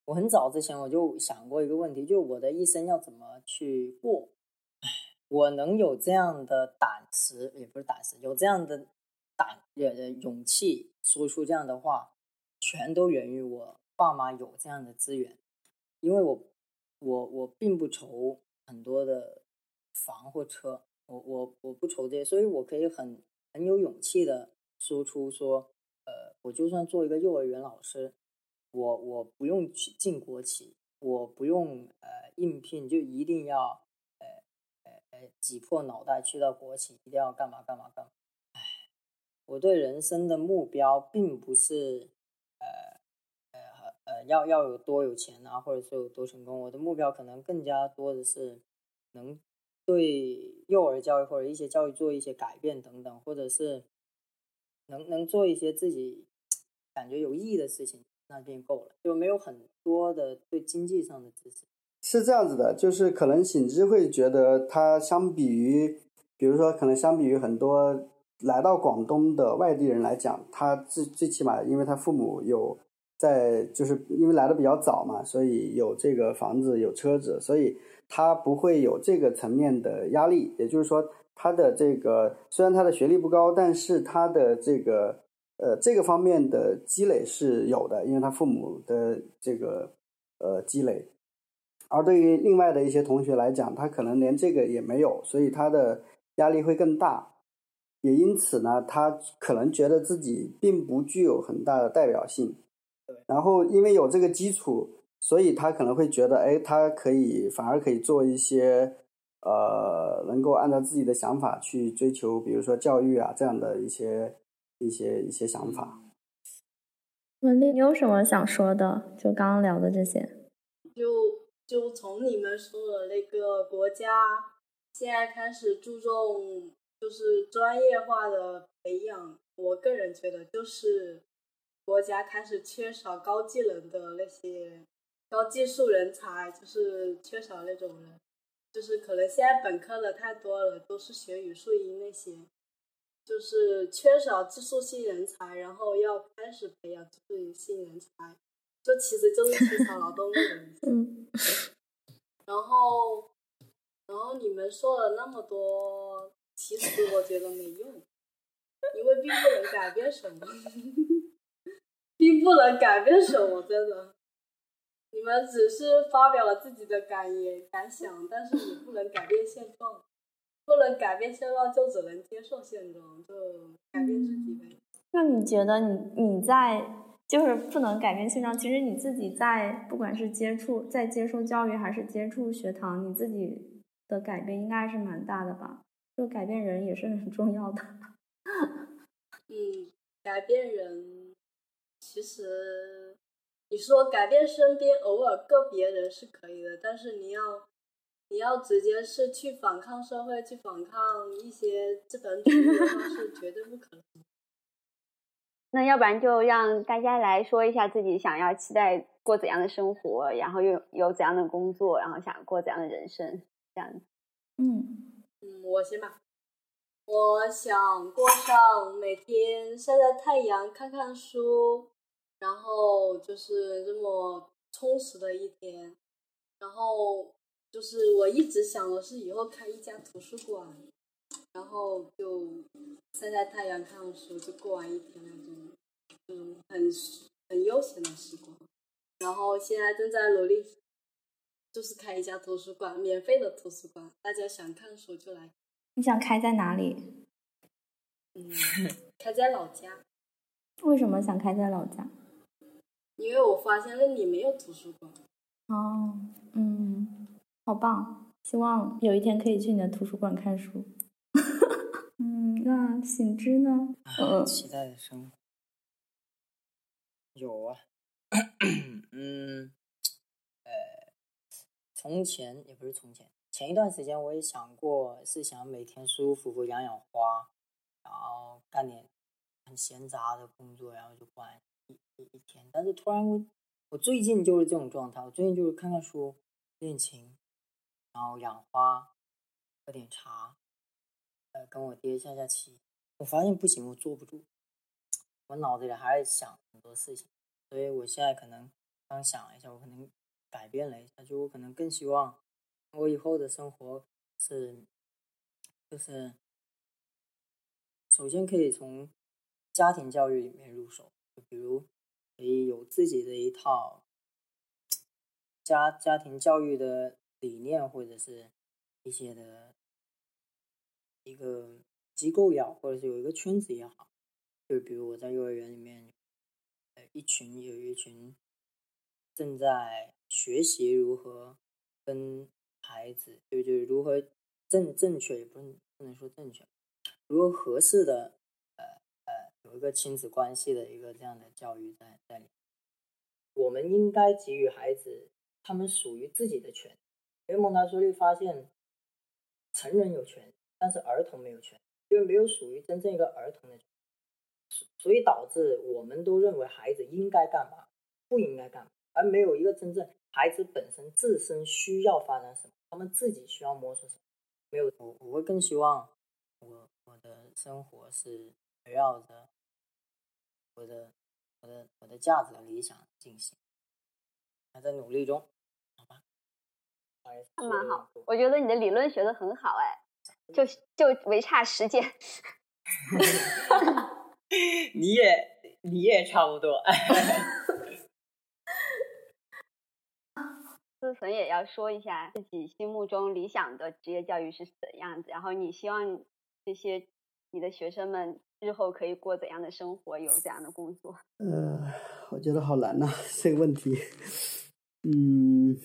我很早之前我就想过一个问题，就我的一生要怎么去过？唉，我能有这样的胆识，也不是胆识，有这样的胆呃勇气说出这样的话，全都源于我爸妈有这样的资源，因为我我我并不愁很多的房或车，我我我不愁这些，所以我可以很很有勇气的。说出说，呃，我就算做一个幼儿园老师，我我不用去进国企，我不用呃应聘，就一定要呃呃呃挤破脑袋去到国企，一定要干嘛干嘛干嘛。我对人生的目标并不是呃呃呃要要有多有钱啊，或者说有多成功，我的目标可能更加多的是能对幼儿教育或者一些教育做一些改变等等，或者是。能能做一些自己感觉有意义的事情，那便够了，就没有很多的对经济上的支持。是这样子的，就是可能醒之会觉得，他相比于，比如说，可能相比于很多来到广东的外地人来讲，他最最起码，因为他父母有在，就是因为来的比较早嘛，所以有这个房子有车子，所以他不会有这个层面的压力，也就是说。他的这个虽然他的学历不高，但是他的这个呃这个方面的积累是有的，因为他父母的这个呃积累。而对于另外的一些同学来讲，他可能连这个也没有，所以他的压力会更大。也因此呢，他可能觉得自己并不具有很大的代表性。然后因为有这个基础，所以他可能会觉得，哎，他可以反而可以做一些。呃，能够按照自己的想法去追求，比如说教育啊这样的一些一些一些想法。文丽，你有什么想说的？就刚刚聊的这些。就就从你们说的那个国家现在开始注重就是专业化的培养，我个人觉得就是国家开始缺少高技能的那些高技术人才，就是缺少那种人。就是可能现在本科的太多了，都是学语数英那些，就是缺少技术性人才，然后要开始培养技术性人才，就其实就是缺少劳动力的意思。然后，然后你们说了那么多，其实我觉得没用，因为并不能改变什么，并不能改变什么，真的。你们只是发表了自己的感言感想，但是你不能改变现状，不能改变现状就只能接受现状，就改变自己呗。那你觉得你你在就是不能改变现状？其实你自己在不管是接触在接受教育还是接触学堂，你自己的改变应该是蛮大的吧？就改变人也是很重要的。嗯，改变人其实。你说改变身边偶尔个别人是可以的，但是你要，你要直接是去反抗社会，去反抗一些资本主义的话是绝对不可能。那要不然就让大家来说一下自己想要期待过怎样的生活，然后又有怎样的工作，然后想过怎样的人生，这样子。嗯嗯，我先吧。我想过上每天晒晒太阳、看看书。然后就是这么充实的一天，然后就是我一直想的是以后开一家图书馆，然后就晒晒太阳、看书，就过完一天那种，嗯，很很悠闲的时光。然后现在正在努力，就是开一家图书馆，免费的图书馆，大家想看书就来。你想开在哪里？嗯，开在老家。为什么想开在老家？因为我发现那里没有图书馆。哦，嗯，好棒！希望有一天可以去你的图书馆看书。嗯，那醒之呢？嗯，期待的生活有啊。嗯，呃，从前也不是从前，前一段时间我也想过，是想每天舒舒服服养养花，然后干点很闲杂的工作，然后就过一一一天。但是突然我，我最近就是这种状态，我最近就是看看书、练琴，然后养花、喝点茶，呃，跟我爹下下棋。我发现不行，我坐不住，我脑子里还在想很多事情。所以我现在可能刚想了一下，我可能改变了一下，就我可能更希望我以后的生活是，就是首先可以从家庭教育里面入手，就比如可以有自己的一套家家庭教育的理念，或者是一些的一个机构也好，或者是有一个圈子也好，就比如我在幼儿园里面。呃一群有一群正在学习如何跟孩子，就就如何正正确也不能不能说正确，如何合适的呃呃有一个亲子关系的一个这样的教育在在里，我们应该给予孩子他们属于自己的权。因为蒙台梭利发现，成人有权，但是儿童没有权，因为没有属于真正一个儿童的。所以导致我们都认为孩子应该干嘛，不应该干嘛，而没有一个真正孩子本身自身需要发展什么，他们自己需要摸索什么，没有。我我会更希望我我的生活是围绕着我的我的我的价值和理想进行，还在努力中，好吧？还蛮好，我觉得你的理论学的很好，哎，就就唯差实践。你也你也差不多。思存也要说一下自己心目中理想的职业教育是怎样子，然后你希望这些你的学生们日后可以过怎样的生活，有怎样的工作？呃，我觉得好难呐，这个问题。嗯，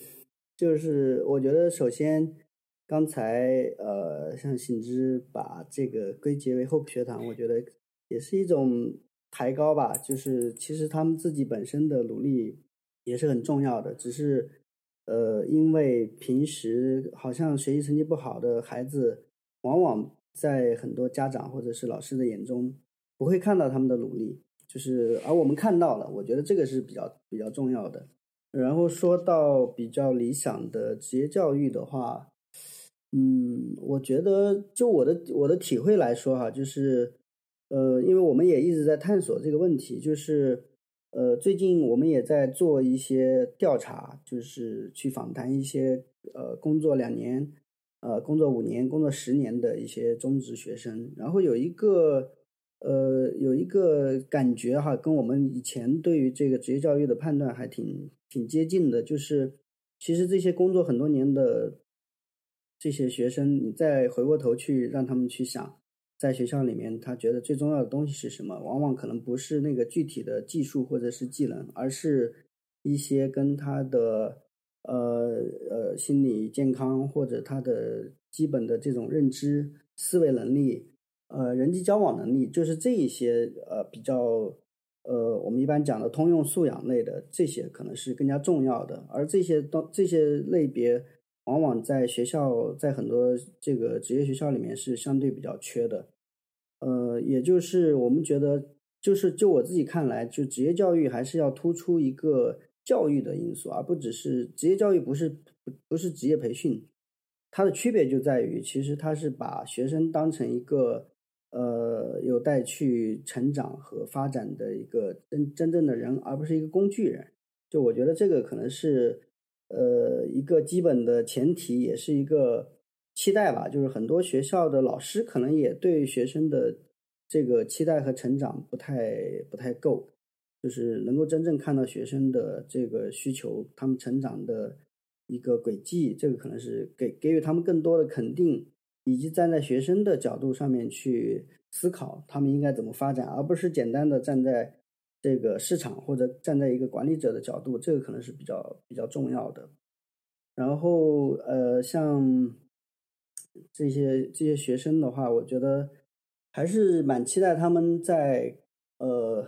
就是我觉得首先刚才呃，像醒之把这个归结为厚朴学堂，我觉得。也是一种抬高吧，就是其实他们自己本身的努力也是很重要的，只是呃，因为平时好像学习成绩不好的孩子，往往在很多家长或者是老师的眼中不会看到他们的努力，就是而我们看到了，我觉得这个是比较比较重要的。然后说到比较理想的职业教育的话，嗯，我觉得就我的我的体会来说哈，就是。呃，因为我们也一直在探索这个问题，就是，呃，最近我们也在做一些调查，就是去访谈一些呃工作两年、呃工作五年、工作十年的一些中职学生，然后有一个呃有一个感觉哈，跟我们以前对于这个职业教育的判断还挺挺接近的，就是其实这些工作很多年的这些学生，你再回过头去让他们去想。在学校里面，他觉得最重要的东西是什么？往往可能不是那个具体的技术或者是技能，而是一些跟他的呃呃心理健康或者他的基本的这种认知、思维能力、呃人际交往能力，就是这一些呃比较呃我们一般讲的通用素养类的这些，可能是更加重要的。而这些都这些类别。往往在学校，在很多这个职业学校里面是相对比较缺的，呃，也就是我们觉得，就是就我自己看来，就职业教育还是要突出一个教育的因素，而不只是职业教育不是不不是职业培训，它的区别就在于，其实它是把学生当成一个呃有待去成长和发展的一个真真正的人，而不是一个工具人。就我觉得这个可能是。呃，一个基本的前提，也是一个期待吧。就是很多学校的老师可能也对学生的这个期待和成长不太不太够，就是能够真正看到学生的这个需求，他们成长的一个轨迹，这个可能是给给予他们更多的肯定，以及站在学生的角度上面去思考他们应该怎么发展，而不是简单的站在这个市场或者站在一个管理者的角度，这个可能是比较比较重要的。然后呃，像这些这些学生的话，我觉得还是蛮期待他们在呃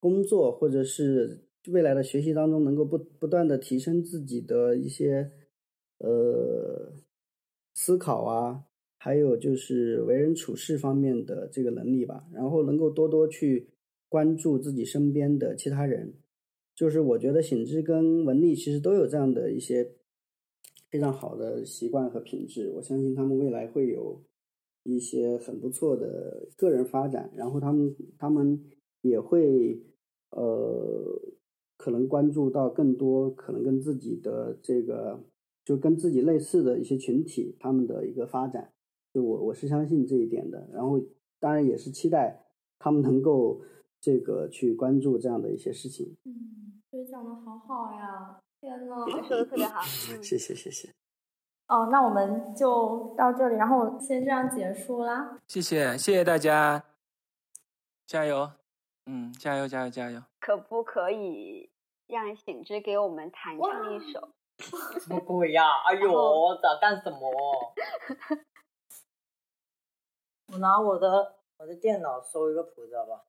工作或者是。未来的学习当中，能够不不断的提升自己的一些呃思考啊，还有就是为人处事方面的这个能力吧，然后能够多多去关注自己身边的其他人，就是我觉得醒之跟文丽其实都有这样的一些非常好的习惯和品质，我相信他们未来会有一些很不错的个人发展，然后他们他们也会呃。可能关注到更多可能跟自己的这个就跟自己类似的一些群体，他们的一个发展，就我我是相信这一点的。然后当然也是期待他们能够这个去关注这样的一些事情。嗯，这讲的好好呀！天呐，说的特别好。谢谢谢谢。哦，那我们就到这里，然后先这样结束啦。谢谢谢谢大家，加油！嗯，加油加油加油！可不可以让醒之给我们弹唱一首？什么鬼呀！哎呦，在干什么？我拿我的我的电脑搜一个谱子，好吧？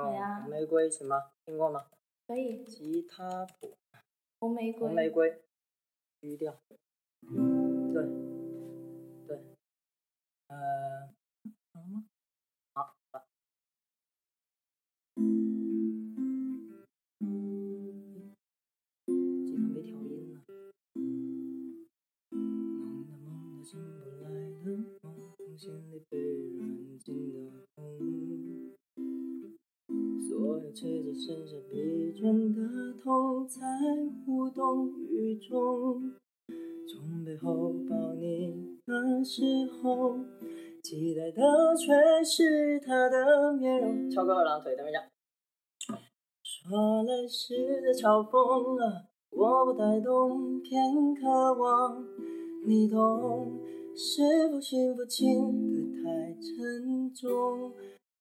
红玫瑰行吗？听过吗？可以。吉他谱。红玫瑰。红玫瑰。低调。对。对。呃。好了吗？好。心里被软禁的所有切记剩下疲倦的痛，在无动于衷。从背后抱你的时候，期待的却是他的面容。翘个二郎腿，等一下。说来是在嘲讽啊，我不太懂，偏渴望你懂。是否幸福轻得太沉重？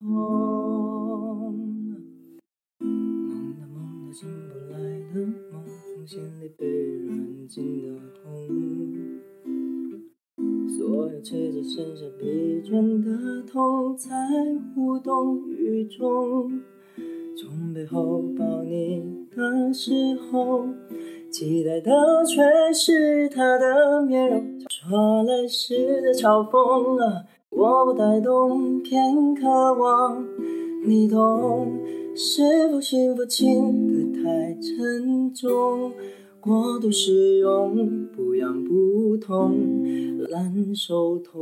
梦。梦的梦的醒不来的梦，从心里被软禁的红。所有切记剩下疲倦的痛，才无动于衷。从背后抱你的时候。期待的却是他的面容，说来是在嘲讽啊，我不太懂，偏渴望你懂。是否幸福轻得太沉重？过度使用，不痒不痛，烂熟透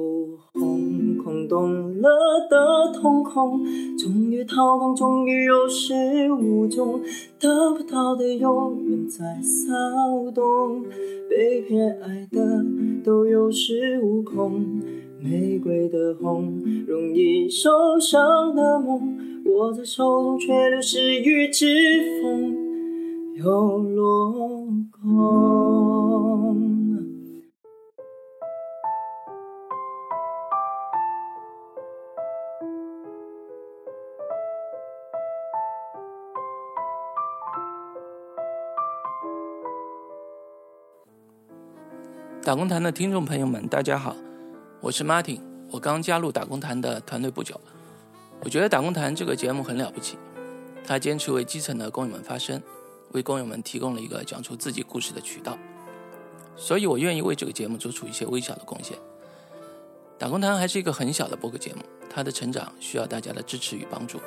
红，空洞了的瞳孔，终于掏空，终于有始无终，得不到的永远在骚动，被偏爱的都有恃无恐，玫瑰的红，容易受伤的梦，握在手中却流失于指缝。又落空。打工谈的听众朋友们，大家好，我是 Martin，我刚加入打工谈的团队不久。我觉得打工谈这个节目很了不起，他坚持为基层的工友们发声。为工友们提供了一个讲出自己故事的渠道，所以我愿意为这个节目做出一些微小的贡献。打工谈还是一个很小的播客节目，它的成长需要大家的支持与帮助。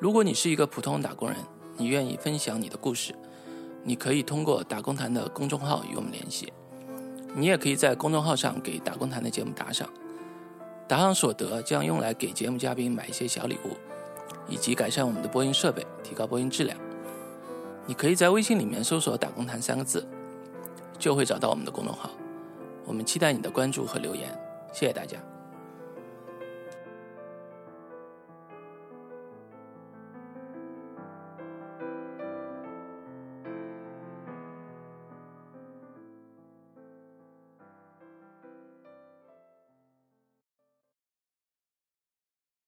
如果你是一个普通打工人，你愿意分享你的故事，你可以通过打工谈的公众号与我们联系。你也可以在公众号上给打工谈的节目打赏，打赏所得将用来给节目嘉宾买一些小礼物，以及改善我们的播音设备，提高播音质量。你可以在微信里面搜索“打工谈”三个字，就会找到我们的公众号。我们期待你的关注和留言，谢谢大家。